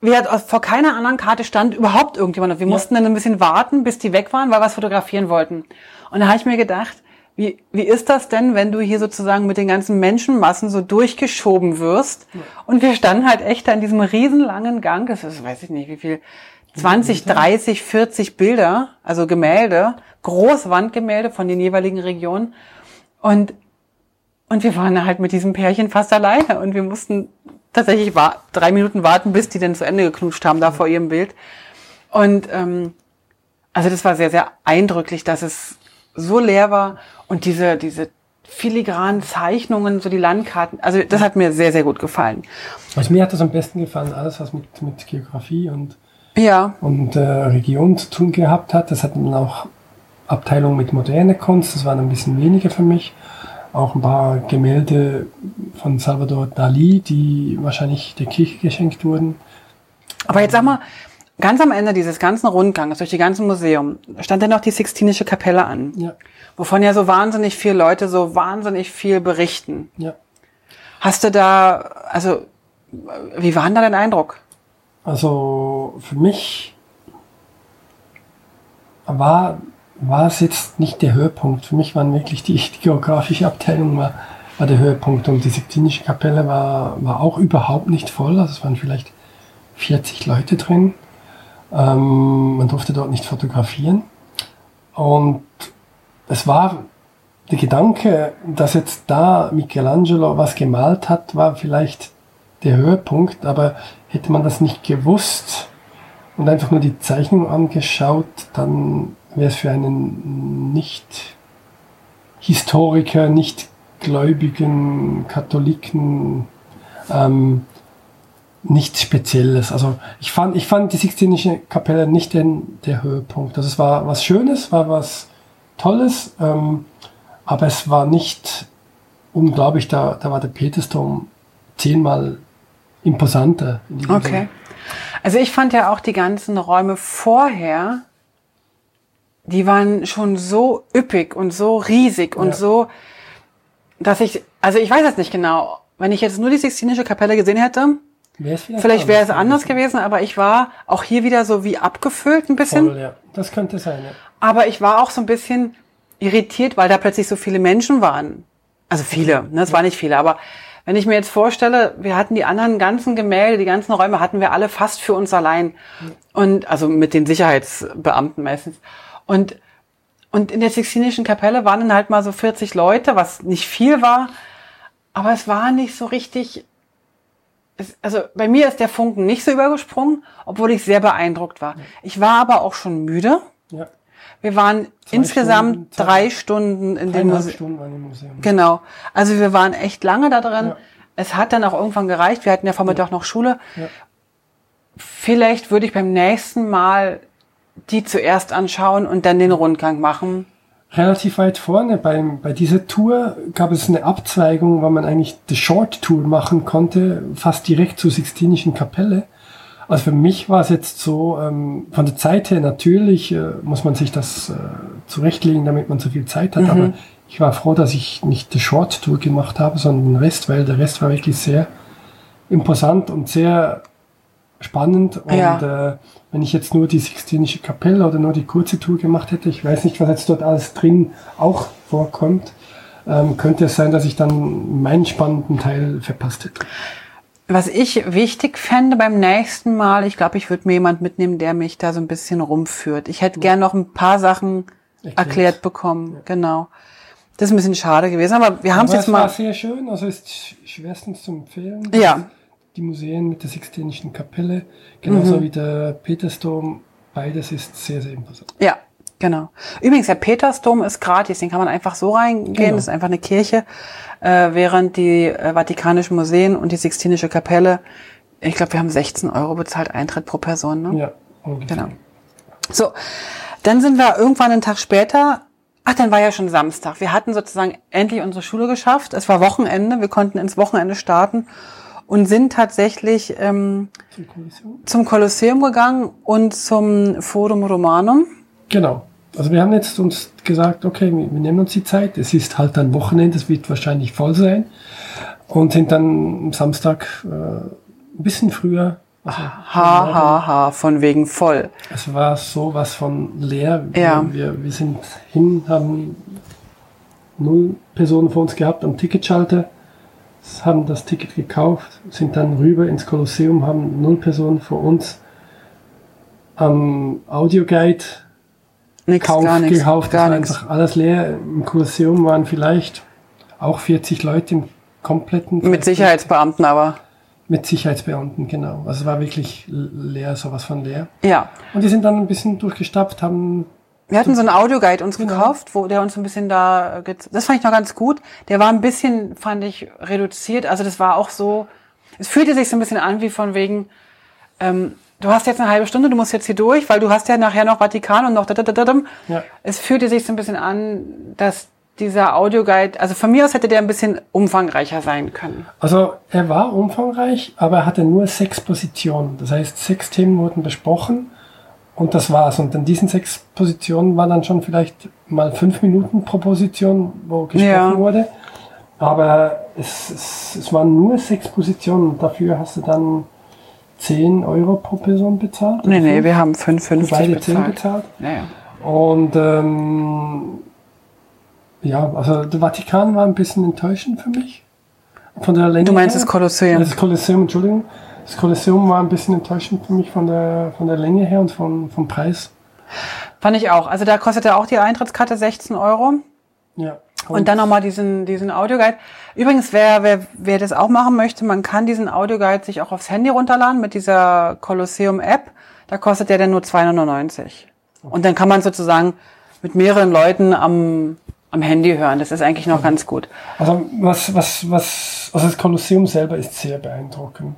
wir hat, vor keiner anderen Karte stand überhaupt irgendjemand. Wir mussten dann ein bisschen warten, bis die weg waren, weil wir was fotografieren wollten. Und da habe ich mir gedacht, wie, wie ist das denn, wenn du hier sozusagen mit den ganzen Menschenmassen so durchgeschoben wirst? Und wir standen halt echt da in diesem riesenlangen Gang, das ist, weiß ich nicht, wie viel, 20, 30, 40 Bilder, also Gemälde, Großwandgemälde von den jeweiligen Regionen. Und, und wir waren halt mit diesem Pärchen fast alleine und wir mussten tatsächlich wa drei Minuten warten, bis die dann zu Ende geknutscht haben, da vor ihrem Bild. Und ähm, also das war sehr, sehr eindrücklich, dass es so leer war und diese, diese filigranen Zeichnungen, so die Landkarten, also das hat mir sehr, sehr gut gefallen. Also mir hat das am besten gefallen, alles was mit, mit Geografie und, Ja, und äh, Region zu tun gehabt hat. Das hatten dann auch Abteilungen mit moderner Kunst, das waren ein bisschen weniger für mich. Auch ein paar Gemälde von Salvador Dali, die wahrscheinlich der Kirche geschenkt wurden. aber jetzt sag mal, ganz am Ende dieses ganzen Rundgangs durch die ganzen Museum stand dann noch die Sixtinische Kapelle an, Ja, wovon ja so wahnsinnig viele Leute so wahnsinnig viel berichten. ja. Hast du da, also, wie war denn da dein Eindruck? Also für mich war, war es jetzt nicht der Höhepunkt. Für mich waren wirklich die, die geografische Abteilung war, war der Höhepunkt und die Sixtinische Kapelle war, war auch überhaupt nicht voll. Also es waren vielleicht 40 Leute drin. Ähm, man durfte dort nicht fotografieren. Und es war der Gedanke, dass jetzt da Michelangelo was gemalt hat, war vielleicht der Höhepunkt, aber hätte man das nicht gewusst und einfach nur die Zeichnung angeschaut, dann wäre es für einen Nicht-Historiker, nicht gläubigen Katholiken ähm, nichts Spezielles. Also ich fand, ich fand die Sixtinische Kapelle nicht den, der Höhepunkt. Also es war was Schönes, war was Tolles, ähm, aber es war nicht unglaublich. Da, da war der Petersdom zehnmal imposanter. Okay. Sinne. Also ich fand ja auch die ganzen Räume vorher die waren schon so üppig und so riesig und Ja. so, dass ich, also ich weiß jetzt nicht genau, wenn ich jetzt nur die Sixtinische Kapelle gesehen hätte, Wär's vielleicht wäre es anders gewesen. aber ich war auch hier wieder so wie abgefüllt ein bisschen. Voll, ja. Das könnte sein, ja. Aber ich war auch so ein bisschen irritiert, weil da plötzlich so viele Menschen waren. Also viele, ne? es waren nicht viele, aber wenn ich mir jetzt vorstelle, wir hatten die anderen ganzen Gemälde, die ganzen Räume hatten wir alle fast für uns allein. Und also mit den Sicherheitsbeamten meistens. Und und in der Sixtinischen Kapelle waren dann halt mal so 40 Leute, was nicht viel war, aber es war nicht so richtig. Es, also bei mir ist der Funken nicht so übergesprungen, obwohl ich sehr beeindruckt war. Ich war aber auch schon müde. ja. Wir waren Zwei insgesamt Stunden, drei Stunden in dem Museum. Stunden waren im Museum. Genau. Also wir waren echt lange da drin. Ja. Es hat dann auch irgendwann gereicht. Wir hatten ja Vormittag noch Schule. Ja. Vielleicht würde ich beim nächsten Mal die zuerst anschauen und dann den Rundgang machen. Relativ weit vorne beim, bei dieser Tour gab es eine Abzweigung, weil man eigentlich die Short Tour machen konnte, fast direkt zur Sixtinischen Kapelle. Also für mich war es jetzt so, ähm, von der Zeit her natürlich äh, muss man sich das äh, zurechtlegen, damit man so viel Zeit hat, aber ich war froh, dass ich nicht die Short Tour gemacht habe, sondern den Rest, weil der Rest war wirklich sehr imposant und sehr spannend. Und Ja. äh, wenn ich jetzt nur die Sixtinische Kapelle oder nur die kurze Tour gemacht hätte, ich weiß nicht, was jetzt dort alles drin auch vorkommt, ähm, könnte es sein, dass ich dann meinen spannenden Teil verpasst hätte. Was ich wichtig fände beim nächsten Mal, ich glaube, ich würde mir jemand mitnehmen, der mich da so ein bisschen rumführt. Ich hätte gern noch ein paar Sachen Erklärt. erklärt bekommen. Genau. Das ist ein bisschen schade gewesen, aber wir haben es jetzt es war mal. sehr schön, also ist sch- schwerstens zu empfehlen. Ja. Die Museen mit der Sixtinischen Kapelle, genauso Mhm. wie der Petersdom, beides ist sehr, sehr imposant. Ja, genau. Übrigens, der Petersdom ist gratis, den kann man einfach so reingehen, Genau. das ist einfach eine Kirche, äh, während die äh, Vatikanischen Museen und die Sixtinische Kapelle, ich glaube, wir haben 16 Euro bezahlt Eintritt pro Person. Ne? Ja, ungefähr. Genau. So, dann sind wir irgendwann einen Tag später, ach, dann war ja schon Samstag. Wir hatten sozusagen endlich unsere Schule geschafft. Es war Wochenende, wir konnten ins Wochenende starten und sind tatsächlich ähm, Zum Kolosseum. zum Kolosseum gegangen und zum Forum Romanum. Genau. Also wir haben jetzt uns gesagt, okay, wir, wir nehmen uns die Zeit. Es ist halt ein Wochenende, es wird wahrscheinlich voll sein. Und sind dann am Samstag äh, ein bisschen früher. Also Ha, ha, ha, von wegen voll. Es war sowas von leer. Ja. Wir, wir sind hin, haben null Personen vor uns gehabt am Ticketschalter, haben das Ticket gekauft, sind dann rüber ins Kolosseum, haben null Personen vor uns am Audioguide Nix, Kauf gar gekauft. Gar das einfach alles leer. Im Kolosseum waren vielleicht auch 40 Leute im kompletten Mit Sicherheitsbeamten aber. mit Sicherheitsbeamten, genau. Also es war wirklich leer, sowas von leer. Ja. Und die sind dann ein bisschen durchgestapft, haben Wir hatten so einen Audioguide uns Genau. gekauft, wo der uns ein bisschen da, das fand ich noch ganz gut. Der war ein bisschen, fand ich, reduziert. Also das war auch so, es fühlte sich so ein bisschen an wie von wegen, ähm, du hast jetzt eine halbe Stunde, du musst jetzt hier durch, weil du hast ja nachher noch Vatikan und noch da, da, da, da, da. Ja. Es fühlte sich so ein bisschen an, dass dieser Audioguide, also von mir aus hätte der ein bisschen umfangreicher sein können. Also er war umfangreich, aber er hatte nur sechs Positionen. Das heißt, sechs Themen wurden besprochen und das war's. Und in diesen sechs Positionen waren dann schon vielleicht mal fünf Minuten pro Position, wo gesprochen Ja. wurde. Aber es, es, es waren nur sechs Positionen dafür hast du dann 10 Euro pro Person bezahlt. Nee, nee, fünf? wir haben 5,50 beide 10 bezahlt. bezahlt. Naja. Und ähm, ja, also der Vatikan war ein bisschen enttäuschend für mich. Von der Länge Du meinst her. das Kolosseum? Das Kolosseum, Entschuldigung. Das Kolosseum war ein bisschen enttäuschend für mich von der, von der Länge her und von, vom Preis. Fand ich auch. Also da kostete auch die Eintrittskarte 16 Euro. Ja. Und dann nochmal diesen, diesen Audioguide. Übrigens, wer, wer, wer das auch machen möchte, man kann diesen Audioguide sich auch aufs Handy runterladen mit dieser Colosseum-App. Da kostet der dann nur 2,99. Und dann kann man sozusagen mit mehreren Leuten am, am Handy hören. Das ist eigentlich noch ganz gut. Also was, was, was, also das Kolosseum selber ist sehr beeindruckend.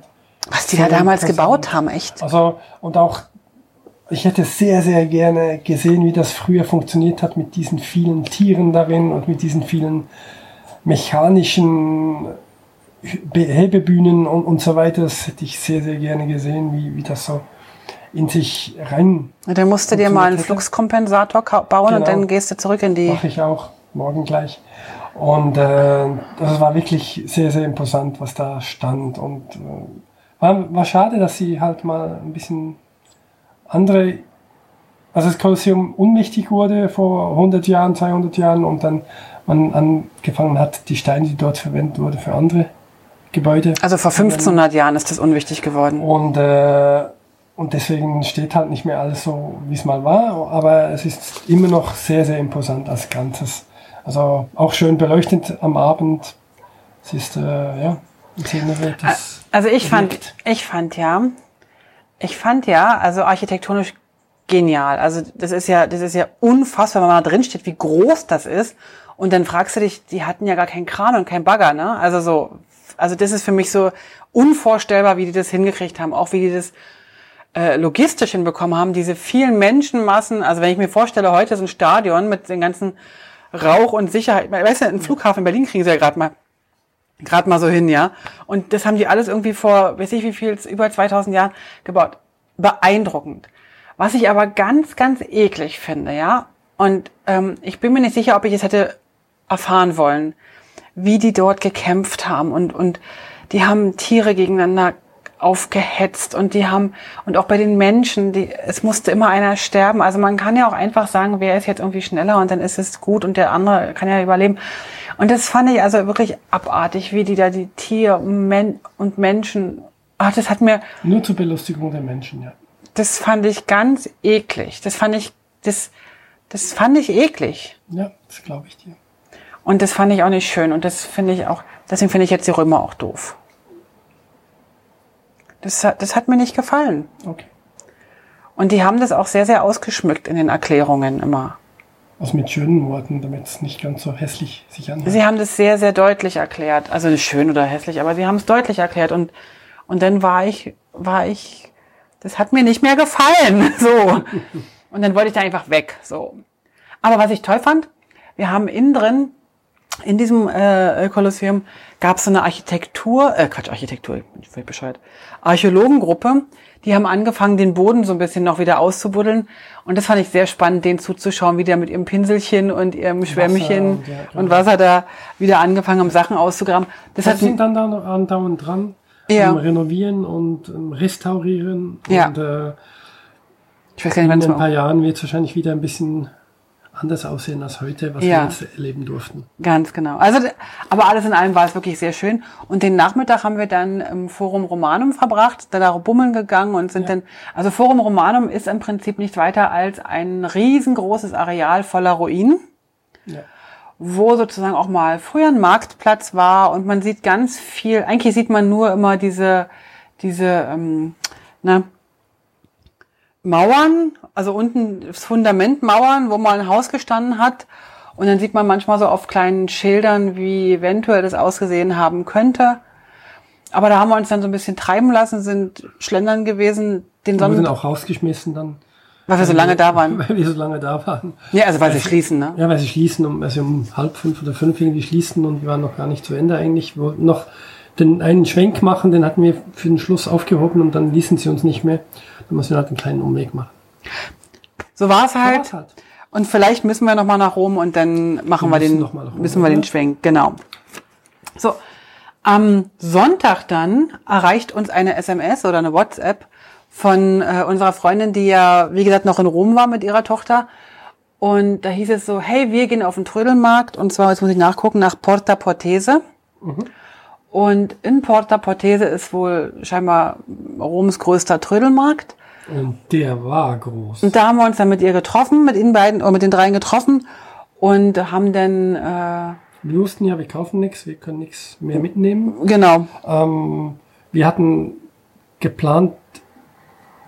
Was die da damals gebaut haben, echt. Also, und auch, ich hätte sehr, sehr gerne gesehen, wie das früher funktioniert hat mit diesen vielen Tieren darin und mit diesen vielen mechanischen Be- Hebebühnen und, und so weiter. Das hätte ich sehr, sehr gerne gesehen, wie, wie das so in sich rein. Dann musst du dir mal einen Fluxkompensator bauen genau. und dann gehst du zurück in die. Mache ich auch morgen gleich. Und äh, das war wirklich sehr, sehr imposant, was da stand. Und äh, war, war schade, dass sie halt mal ein bisschen andere, also das Kolosseum unmächtig wurde vor 100 Jahren, 200 Jahren und dann man angefangen hat, die Steine, die dort verwendet wurden, für andere Gebäude. Also vor 1500 Jahren ist das unwichtig geworden. Und, äh, und deswegen steht halt nicht mehr alles so, wie es mal war, aber es ist immer noch sehr, sehr imposant als Ganzes. Also auch schön beleuchtet am Abend. Es ist, äh, ja, also ich fand, ich fand ja, ich fand ja, also architektonisch genial. Also das ist ja, das ist ja unfassbar, wenn man da drin steht, wie groß das ist. Und dann fragst du dich, die hatten ja gar keinen Kran und keinen Bagger, ne? Also so, also das ist für mich so unvorstellbar, wie die das hingekriegt haben, auch wie die das äh, logistisch hinbekommen haben, diese vielen Menschenmassen. Also wenn ich mir vorstelle, heute ist ein Stadion mit den ganzen Rauch und Sicherheit. Weißt du, einen Flughafen in Berlin kriegen sie ja gerade mal gerade mal so hin, ja. Und das haben die alles irgendwie vor, weiß ich wie viel, über 2000 Jahren gebaut. Beeindruckend. Was ich aber ganz, ganz eklig finde, ja. Und ähm, ich bin mir nicht sicher, ob ich es hätte erfahren wollen, wie die dort gekämpft haben und und die haben Tiere gegeneinander aufgehetzt und die haben und auch bei den Menschen, die es musste immer einer sterben. Also man kann ja auch einfach sagen, wer ist jetzt irgendwie schneller und dann ist es gut und der andere kann ja überleben. Und das fand ich also wirklich abartig, wie die da die Tiere und Menschen. Ach, das hat mir nur zur Belustigung der Menschen, ja. Das fand ich ganz eklig. Das fand ich das das fand ich eklig. Ja, das glaube ich dir. Und das fand ich auch nicht schön und das finde ich auch deswegen finde ich jetzt die Römer auch doof. Das, das hat mir nicht gefallen. Okay. Und die haben das auch sehr, sehr ausgeschmückt in den Erklärungen immer. Also mit schönen Worten, damit es nicht ganz so hässlich sich anhört. Sie haben das sehr, sehr deutlich erklärt. Also nicht schön oder hässlich, aber sie haben es deutlich erklärt. Und, und dann war ich, war ich, das hat mir nicht mehr gefallen. So. Und dann wollte ich da einfach weg. So. Aber was ich toll fand, wir haben innen drin, in diesem äh, Kolosseum, gab es so eine Architektur, äh, Quatsch, Architektur, ich bin bescheuert, Archäologengruppe, die haben angefangen, den Boden so ein bisschen noch wieder auszubuddeln. Und das fand ich sehr spannend, denen zuzuschauen, wie die mit ihrem Pinselchen und ihrem Schwämmchen Wasser, ja, und Wasser da wieder angefangen haben, Sachen auszugraben. Das, das sind dann da noch andauernd dran. Ja. Um, renovieren und um, restaurieren. Ja. Und, äh, ich weiß gar nicht, in ein paar Jahren wird es wahrscheinlich wieder ein bisschen anders aussehen als heute, was ja. wir jetzt erleben durften. Ganz genau. Also, aber alles in allem war es wirklich sehr schön. Und den Nachmittag haben wir dann im Forum Romanum verbracht, da da bummeln gegangen und sind ja. dann, also Forum Romanum ist im Prinzip nicht weiter als ein riesengroßes Areal voller Ruinen. Ja. wo sozusagen auch mal früher ein Marktplatz war und man sieht ganz viel, eigentlich sieht man nur immer diese, diese, ähm, ne, Mauern, also unten das Fundament Mauern, wo mal ein Haus gestanden hat. Und dann sieht man manchmal so auf kleinen Schildern, wie eventuell das ausgesehen haben könnte. Aber da haben wir uns dann so ein bisschen treiben lassen, sind schlendern gewesen. Den Sonnen wir sind auch rausgeschmissen dann. Weil wir so lange da waren. Weil wir so lange da waren. Ja, also weil, weil sie schließen, ne? Ja, weil sie schließen, um, also um halb fünf oder fünf irgendwie schließen und wir waren noch gar nicht zu Ende eigentlich. Wir wollten noch den einen Schwenk machen, den hatten wir für den Schluss aufgehoben und dann ließen sie uns nicht mehr. Dann müssen wir halt einen kleinen Umweg machen. So war es halt. halt. Und vielleicht müssen wir noch mal nach Rom und dann machen wir, wir den, Rom, müssen wir den Schwenk, genau. So, am Sonntag dann erreicht uns eine SMS oder eine WhatsApp von äh, unserer Freundin, die ja, wie gesagt, noch in Rom war mit ihrer Tochter. Und da hieß es so, hey, wir gehen auf den Trödelmarkt und zwar, jetzt muss ich nachgucken, nach Porta Portese. Mhm. Und in Porta Portese ist wohl scheinbar Roms größter Trödelmarkt. Und der war groß. Und da haben wir uns dann mit ihr getroffen, mit ihnen beiden, oder mit den dreien getroffen und haben dann... Äh, wir wussten ja, wir kaufen nichts, wir können nichts mehr mitnehmen. Genau. Ähm, wir hatten geplant,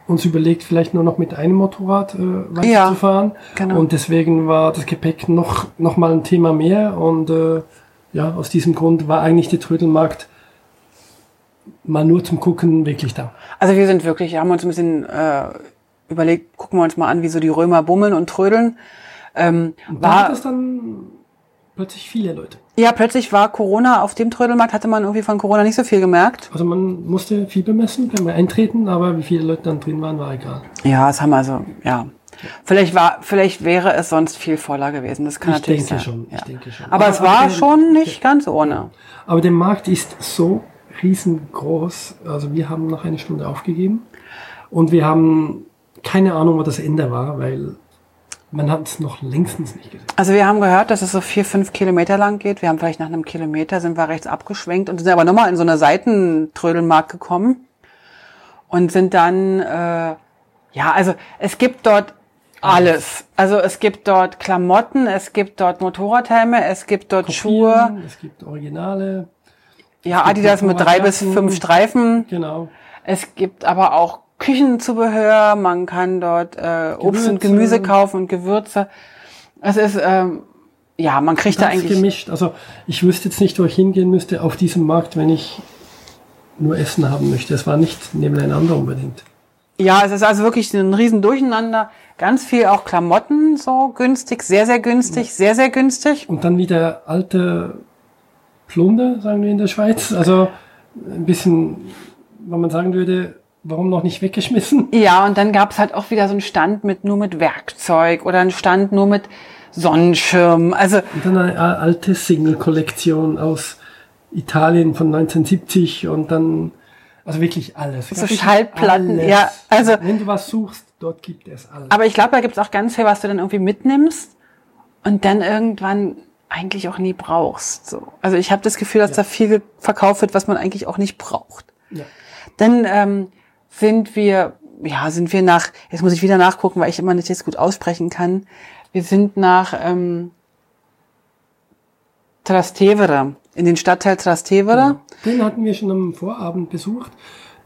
uns überlegt, vielleicht nur noch mit einem Motorrad äh, weiterzufahren. Ja, genau. Und deswegen war das Gepäck noch, noch mal ein Thema mehr und äh, ja, aus diesem Grund war eigentlich der Trödelmarkt mal nur zum Gucken wirklich da. Also wir sind wirklich, haben uns ein bisschen äh, überlegt, gucken wir uns mal an, wie so die Römer bummeln und trödeln. Ähm, war, war das dann plötzlich viele Leute. Ja, plötzlich war Corona auf dem Trödelmarkt, hatte man irgendwie von Corona nicht so viel gemerkt. Also man musste viel bemessen beim Eintreten, aber wie viele Leute dann drin waren, war egal. Ja, es haben also, ja. Vielleicht war, vielleicht wäre es sonst viel voller gewesen. Das kann Ich natürlich denke sein. schon, ich ja. denke schon. Aber, Aber- es war aber- schon nicht ganz ohne. Aber der Markt ist so riesengroß. Also wir haben noch eine Stunde aufgegeben und wir haben keine Ahnung, wo das Ende war, weil man hat es noch längstens nicht gesehen. Also wir haben gehört, dass es so vier, fünf Kilometer lang geht. Wir haben vielleicht nach einem Kilometer sind wir rechts abgeschwenkt und sind aber nochmal in so eine Seitentrödelmarkt gekommen und sind dann, äh, ja, also es gibt dort alles. Also es gibt dort Klamotten, es gibt dort Motorradhelme, es gibt dort Schuhe, Kopien, Es gibt Originale, ja, Adidas mit drei bis fünf Streifen. genau. Es gibt aber auch Küchenzubehör, man kann dort äh, Obst und. Gemüse kaufen und Gewürze. Es ist, ähm, ja, man kriegt da eigentlich... gemischt. Also ich wüsste jetzt nicht, wo ich hingehen müsste auf diesem Markt, wenn ich nur Essen haben möchte. Es war nicht nebeneinander unbedingt. Ja, es ist also wirklich ein riesen Durcheinander. Ganz viel auch Klamotten so günstig, sehr, sehr günstig, sehr, sehr günstig. Und dann wieder alte Plunder, sagen wir in der Schweiz. Also ein bisschen, wenn man sagen würde, warum noch nicht weggeschmissen? Ja, und dann gab's halt auch wieder so einen Stand mit nur mit Werkzeug oder einen Stand nur mit Sonnenschirm. Also Und dann eine alte Single-Kollektion aus Italien von 1970 und dann, also wirklich alles. So Schallplatten, ja, also- Wenn du was suchst, dort gibt es alles. Aber ich glaube, da gibt's auch ganz viel, was du dann irgendwie mitnimmst und dann irgendwann eigentlich auch nie brauchst. So. Also ich habe das Gefühl, dass da viel verkauft wird, was man eigentlich auch nicht braucht. Ja. Dann ähm, sind wir, ja, sind wir nach, jetzt muss ich wieder nachgucken, weil ich immer nicht jetzt gut aussprechen kann. Wir sind nach ähm, Trastevere, in den Stadtteil Trastevere. Den hatten wir schon am Vorabend besucht.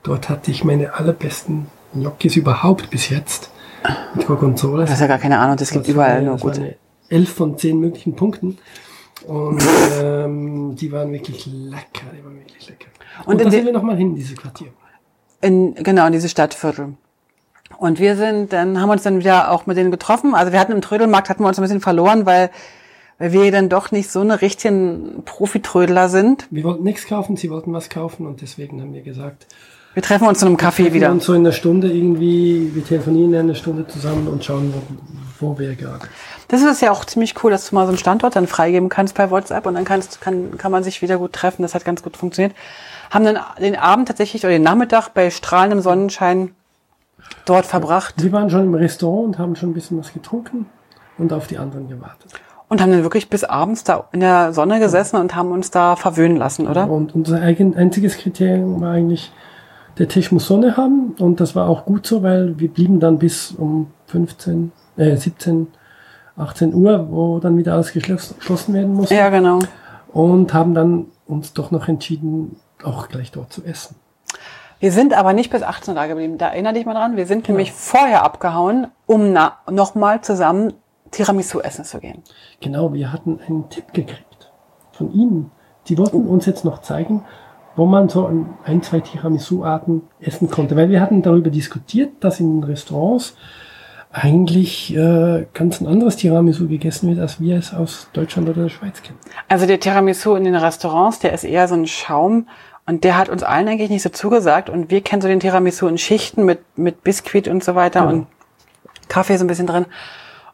Dort hatte ich meine allerbesten Gnocchis überhaupt bis jetzt. Mit Gorgonzola. Du hast ja gar keine Ahnung, das gibt Das überall war- nur das gute. Elf von zehn möglichen Punkten. Und ähm, die waren wirklich lecker. Die waren wirklich lecker. Und, Und da sind wir nochmal hin, dieses Quartier. In, genau, in diese Stadtviertel. Und wir sind, dann haben uns dann wieder auch mit denen getroffen. Also wir hatten im Trödelmarkt, hatten wir uns ein bisschen verloren, weil, weil wir dann doch nicht so eine richtigen Profitrödler sind. Wir wollten nichts kaufen, sie wollten was kaufen und deswegen haben wir gesagt, Wir treffen uns zu einem Café wieder. uns so in einer Stunde irgendwie, wir telefonieren eine Stunde zusammen und schauen, wo, wo wir gerade. Das ist ja auch ziemlich cool, dass du mal so einen Standort dann freigeben kannst bei WhatsApp und dann kannst, kann, kann man sich wieder gut treffen. Das hat ganz gut funktioniert. Haben dann den Abend tatsächlich oder den Nachmittag bei strahlendem Sonnenschein dort verbracht Wir waren schon im Restaurant und haben schon ein bisschen was getrunken und auf die anderen gewartet. und haben dann wirklich bis abends da in der Sonne gesessen und haben uns da verwöhnen lassen, oder? Und unser einziges Kriterium war eigentlich, der Tisch muss Sonne haben und das war auch gut so, weil wir blieben dann bis um 15, äh, 17, 18 Uhr, wo dann wieder alles geschloss- geschlossen werden musste Ja, genau. und haben dann uns doch noch entschieden, auch gleich dort zu essen. Wir sind aber nicht bis 18 Uhr da geblieben. Da erinnere dich mal dran. Wir sind nämlich vorher abgehauen, um nochmal zusammen Tiramisu essen zu gehen. Genau, wir hatten einen Tipp gekriegt von Ihnen. Die wollten uns jetzt noch zeigen, wo man so ein, ein zwei Tiramisu-Arten essen konnte. Weil wir hatten darüber diskutiert, dass in Restaurants eigentlich äh, ganz ein anderes Tiramisu gegessen wird, als wir es aus Deutschland oder der Schweiz kennen. Also der Tiramisu in den Restaurants, der ist eher so ein Schaum und der hat uns allen eigentlich nicht so zugesagt und wir kennen so den Tiramisu in Schichten mit, mit Biskuit und so weiter Genau. und Kaffee so ein bisschen drin.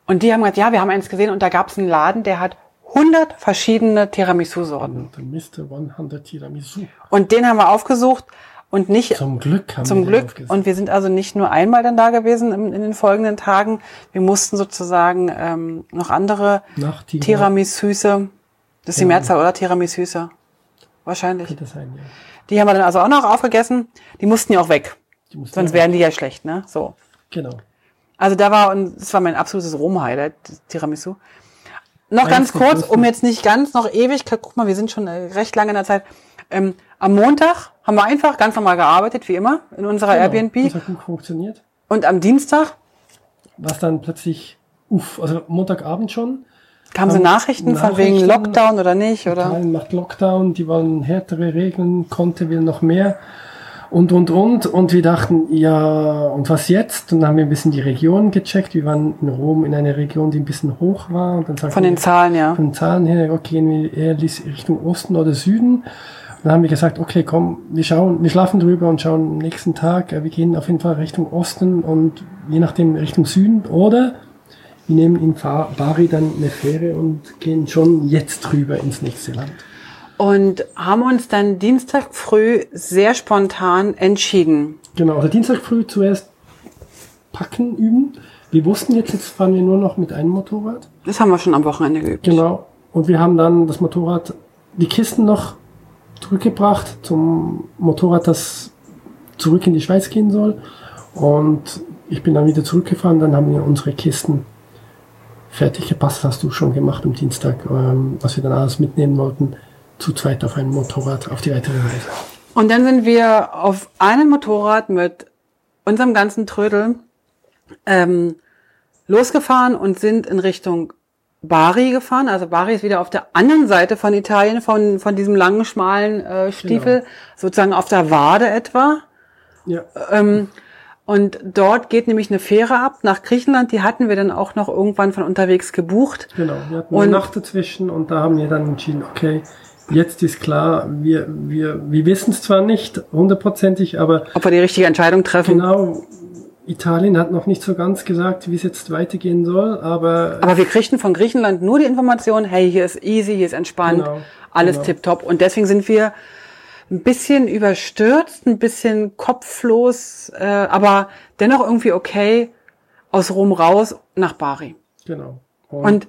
Und die haben gesagt, ja, wir haben eins gesehen und da gab es einen Laden, der hat 100 verschiedene Tiramisu-Sorten. Mr. 100 Tiramisu. Und den haben wir aufgesucht und nicht Zum Glück haben Zum wir Glück. Und wir sind also nicht nur einmal dann da gewesen in, in den folgenden Tagen. Wir mussten sozusagen ähm, noch andere Nach Tira- Tiramisüse, das ist die Mehrzahl, oder? Tiramisüse. Wahrscheinlich. Könnte sein, ja. Die haben wir dann also auch noch aufgegessen. Die mussten ja auch weg. Sonst ja- wären die ja schlecht, ne? So. Genau. Also da war, und das war mein absolutes Rom-Highlight, Tiramisu. Noch ganz kurz, um jetzt nicht ganz noch ewig, guck mal, wir sind schon äh, recht lange in der Zeit. Ähm, am Montag haben wir einfach ganz normal gearbeitet, wie immer, in unserer Genau. Airbnb. Das hat gut funktioniert. Und am Dienstag Was dann plötzlich, uff, also Montagabend schon, kamen so Ähm, Nachrichten, von wegen Nachrichten. Lockdown oder nicht, oder? Italien macht Lockdown, die wollen härtere Regeln, Conte will noch mehr. Und, und, und. Und wir dachten, ja, und was jetzt? Und dann haben wir ein bisschen die Region gecheckt. Wir waren in Rom in einer Region, die ein bisschen hoch war. Und dann von den wir, Zahlen, ja. Von den Zahlen her, okay, gehen wir eher Richtung Osten oder Süden. Und dann haben wir gesagt, okay, komm, wir schauen, wir schlafen drüber und schauen am nächsten Tag. Wir gehen auf jeden Fall Richtung Osten und je nachdem Richtung Süden. Oder wir nehmen in Bari dann eine Fähre und gehen schon jetzt drüber ins nächste Land und haben uns dann Dienstag früh sehr spontan entschieden. Genau, also Dienstag früh zuerst packen üben. Wir wussten jetzt, jetzt fahren wir nur noch mit einem Motorrad. Das haben wir schon am Wochenende geübt. Genau. Und wir haben dann das Motorrad, die Kisten noch zurückgebracht zum Motorrad, das zurück in die Schweiz gehen soll. Und ich bin dann wieder zurückgefahren, dann haben wir unsere Kisten fertig gepasst, hast du schon gemacht am Dienstag, ähm, was wir dann alles mitnehmen wollten zu zweit auf einem Motorrad auf die weitere Reise. Und dann sind wir auf einem Motorrad mit unserem ganzen Trödel ähm, losgefahren und sind in Richtung Bari gefahren. Also Bari ist wieder auf der anderen Seite von Italien, von, von diesem langen, schmalen äh, Stiefel, genau. sozusagen auf der Wade etwa. Ja. Ähm, und dort geht nämlich eine Fähre ab nach Griechenland. Die hatten wir dann auch noch irgendwann von unterwegs gebucht. Genau, wir hatten eine Nacht dazwischen und da haben wir dann entschieden, okay, jetzt ist klar, wir, wir, wir wissen es zwar nicht hundertprozentig, aber. Ob wir die richtige Entscheidung treffen. Genau. Italien hat noch nicht so ganz gesagt, wie es jetzt weitergehen soll, aber. Aber wir kriegten von Griechenland nur die Information, hey, hier ist easy, hier ist entspannt, genau, alles genau. tipptopp. Und deswegen sind wir ein bisschen überstürzt, ein bisschen kopflos, äh, aber dennoch irgendwie okay aus Rom raus nach Bari. Genau. Und, Und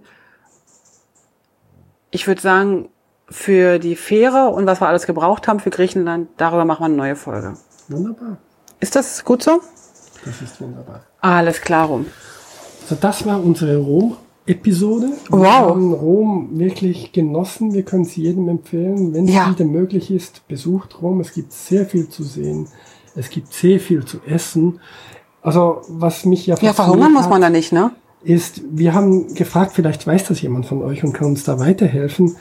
ich würde sagen, für die Fähre und was wir alles gebraucht haben für Griechenland, darüber machen wir eine neue Folge. Wunderbar. Ist das gut so? Das ist wunderbar. Alles klar rum. Also das war unsere Rom-Episode. Wow. Wir haben Rom wirklich genossen. Wir können es jedem empfehlen. Wenn es ja. wieder möglich ist, besucht Rom. Es gibt sehr viel zu sehen. Es gibt sehr viel zu essen. Also was mich ja Ja, verhungern muss man da nicht, ne? Ist, wir haben gefragt, vielleicht weiß das jemand von euch und kann uns da weiterhelfen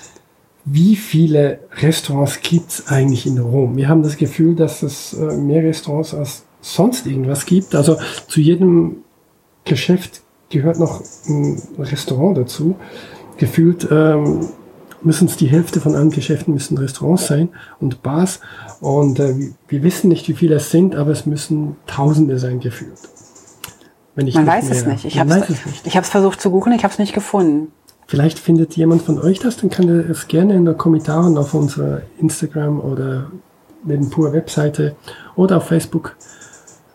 wie viele Restaurants gibt's eigentlich in Rom? Wir haben das Gefühl, dass es äh, mehr Restaurants als sonst irgendwas gibt. Also zu jedem Geschäft gehört noch ein Restaurant dazu. Gefühlt ähm, müssen es die Hälfte von allen Geschäften müssen Restaurants sein und Bars. Und äh, wir wissen nicht, wie viele es sind, aber es müssen Tausende sein gefühlt. Wenn ich Man weiß es nicht. Ich habe es versucht zu googeln, ich habe es nicht gefunden. Vielleicht findet jemand von euch das, dann kann er es gerne in den Kommentaren auf unserer Instagram oder neben pur Webseite oder auf Facebook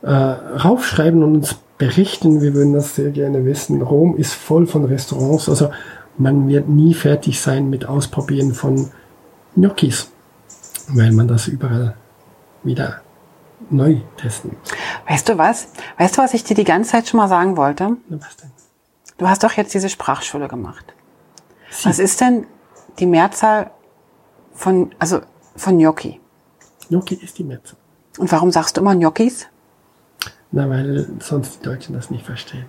äh, raufschreiben und uns berichten. Wir würden das sehr gerne wissen. Rom ist voll von Restaurants, also man wird nie fertig sein mit Ausprobieren von Gnocchis, weil man das überall wieder neu testen. Weißt du was? Weißt du, was ich dir die ganze Zeit schon mal sagen wollte? Was denn? Du hast doch jetzt diese Sprachschule gemacht. Sie. Was ist denn die Mehrzahl von, also von Gnocchi? Gnocchi ist die Mehrzahl. Und warum sagst du immer Gnocchis? Na, weil sonst die Deutschen das nicht verstehen.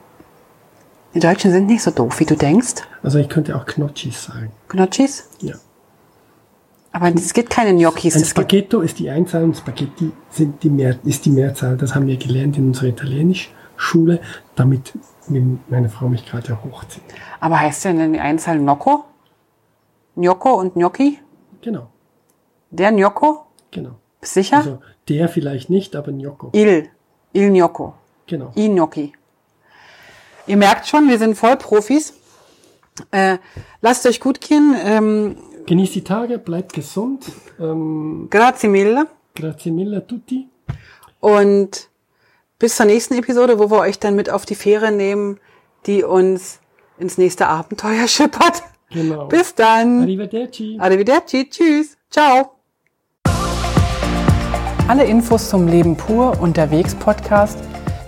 Die Deutschen sind nicht so doof, wie du denkst. Also ich könnte auch Gnocchis sagen. Gnocchis? Ja. Aber es gibt keine Gnocchis. Ein Spaghetto ist die Einzahl und Spaghetti sind die Mehr, ist die Mehrzahl. Das haben wir gelernt in unserer Italienisch-Schule, damit meine Frau mich gerade hochzieht. Aber heißt denn die Einzahl Nocco? Gnocco und Gnocchi? Genau. Der Gnocco? Genau. Sicher? Also der vielleicht nicht, aber Gnocco. Il. Il Gnocco. Genau. I Gnocchi. Ihr merkt schon, wir sind voll Profis. Äh, lasst euch gut gehen. Ähm, Genießt die Tage, bleibt gesund. Ähm, grazie mille. Grazie mille a tutti. Und bis zur nächsten Episode, wo wir euch dann mit auf die Fähre nehmen, die uns ins nächste Abenteuer schippert. Genau. Bis dann. Arrivederci. Arrivederci. Tschüss. Ciao. Alle Infos zum Leben pur unterwegs Podcast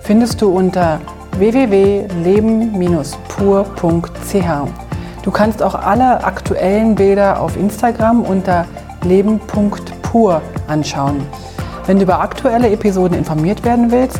findest du unter www.leben-pur.ch. Du kannst auch alle aktuellen Bilder auf Instagram unter leben.pur anschauen. Wenn du über aktuelle Episoden informiert werden willst,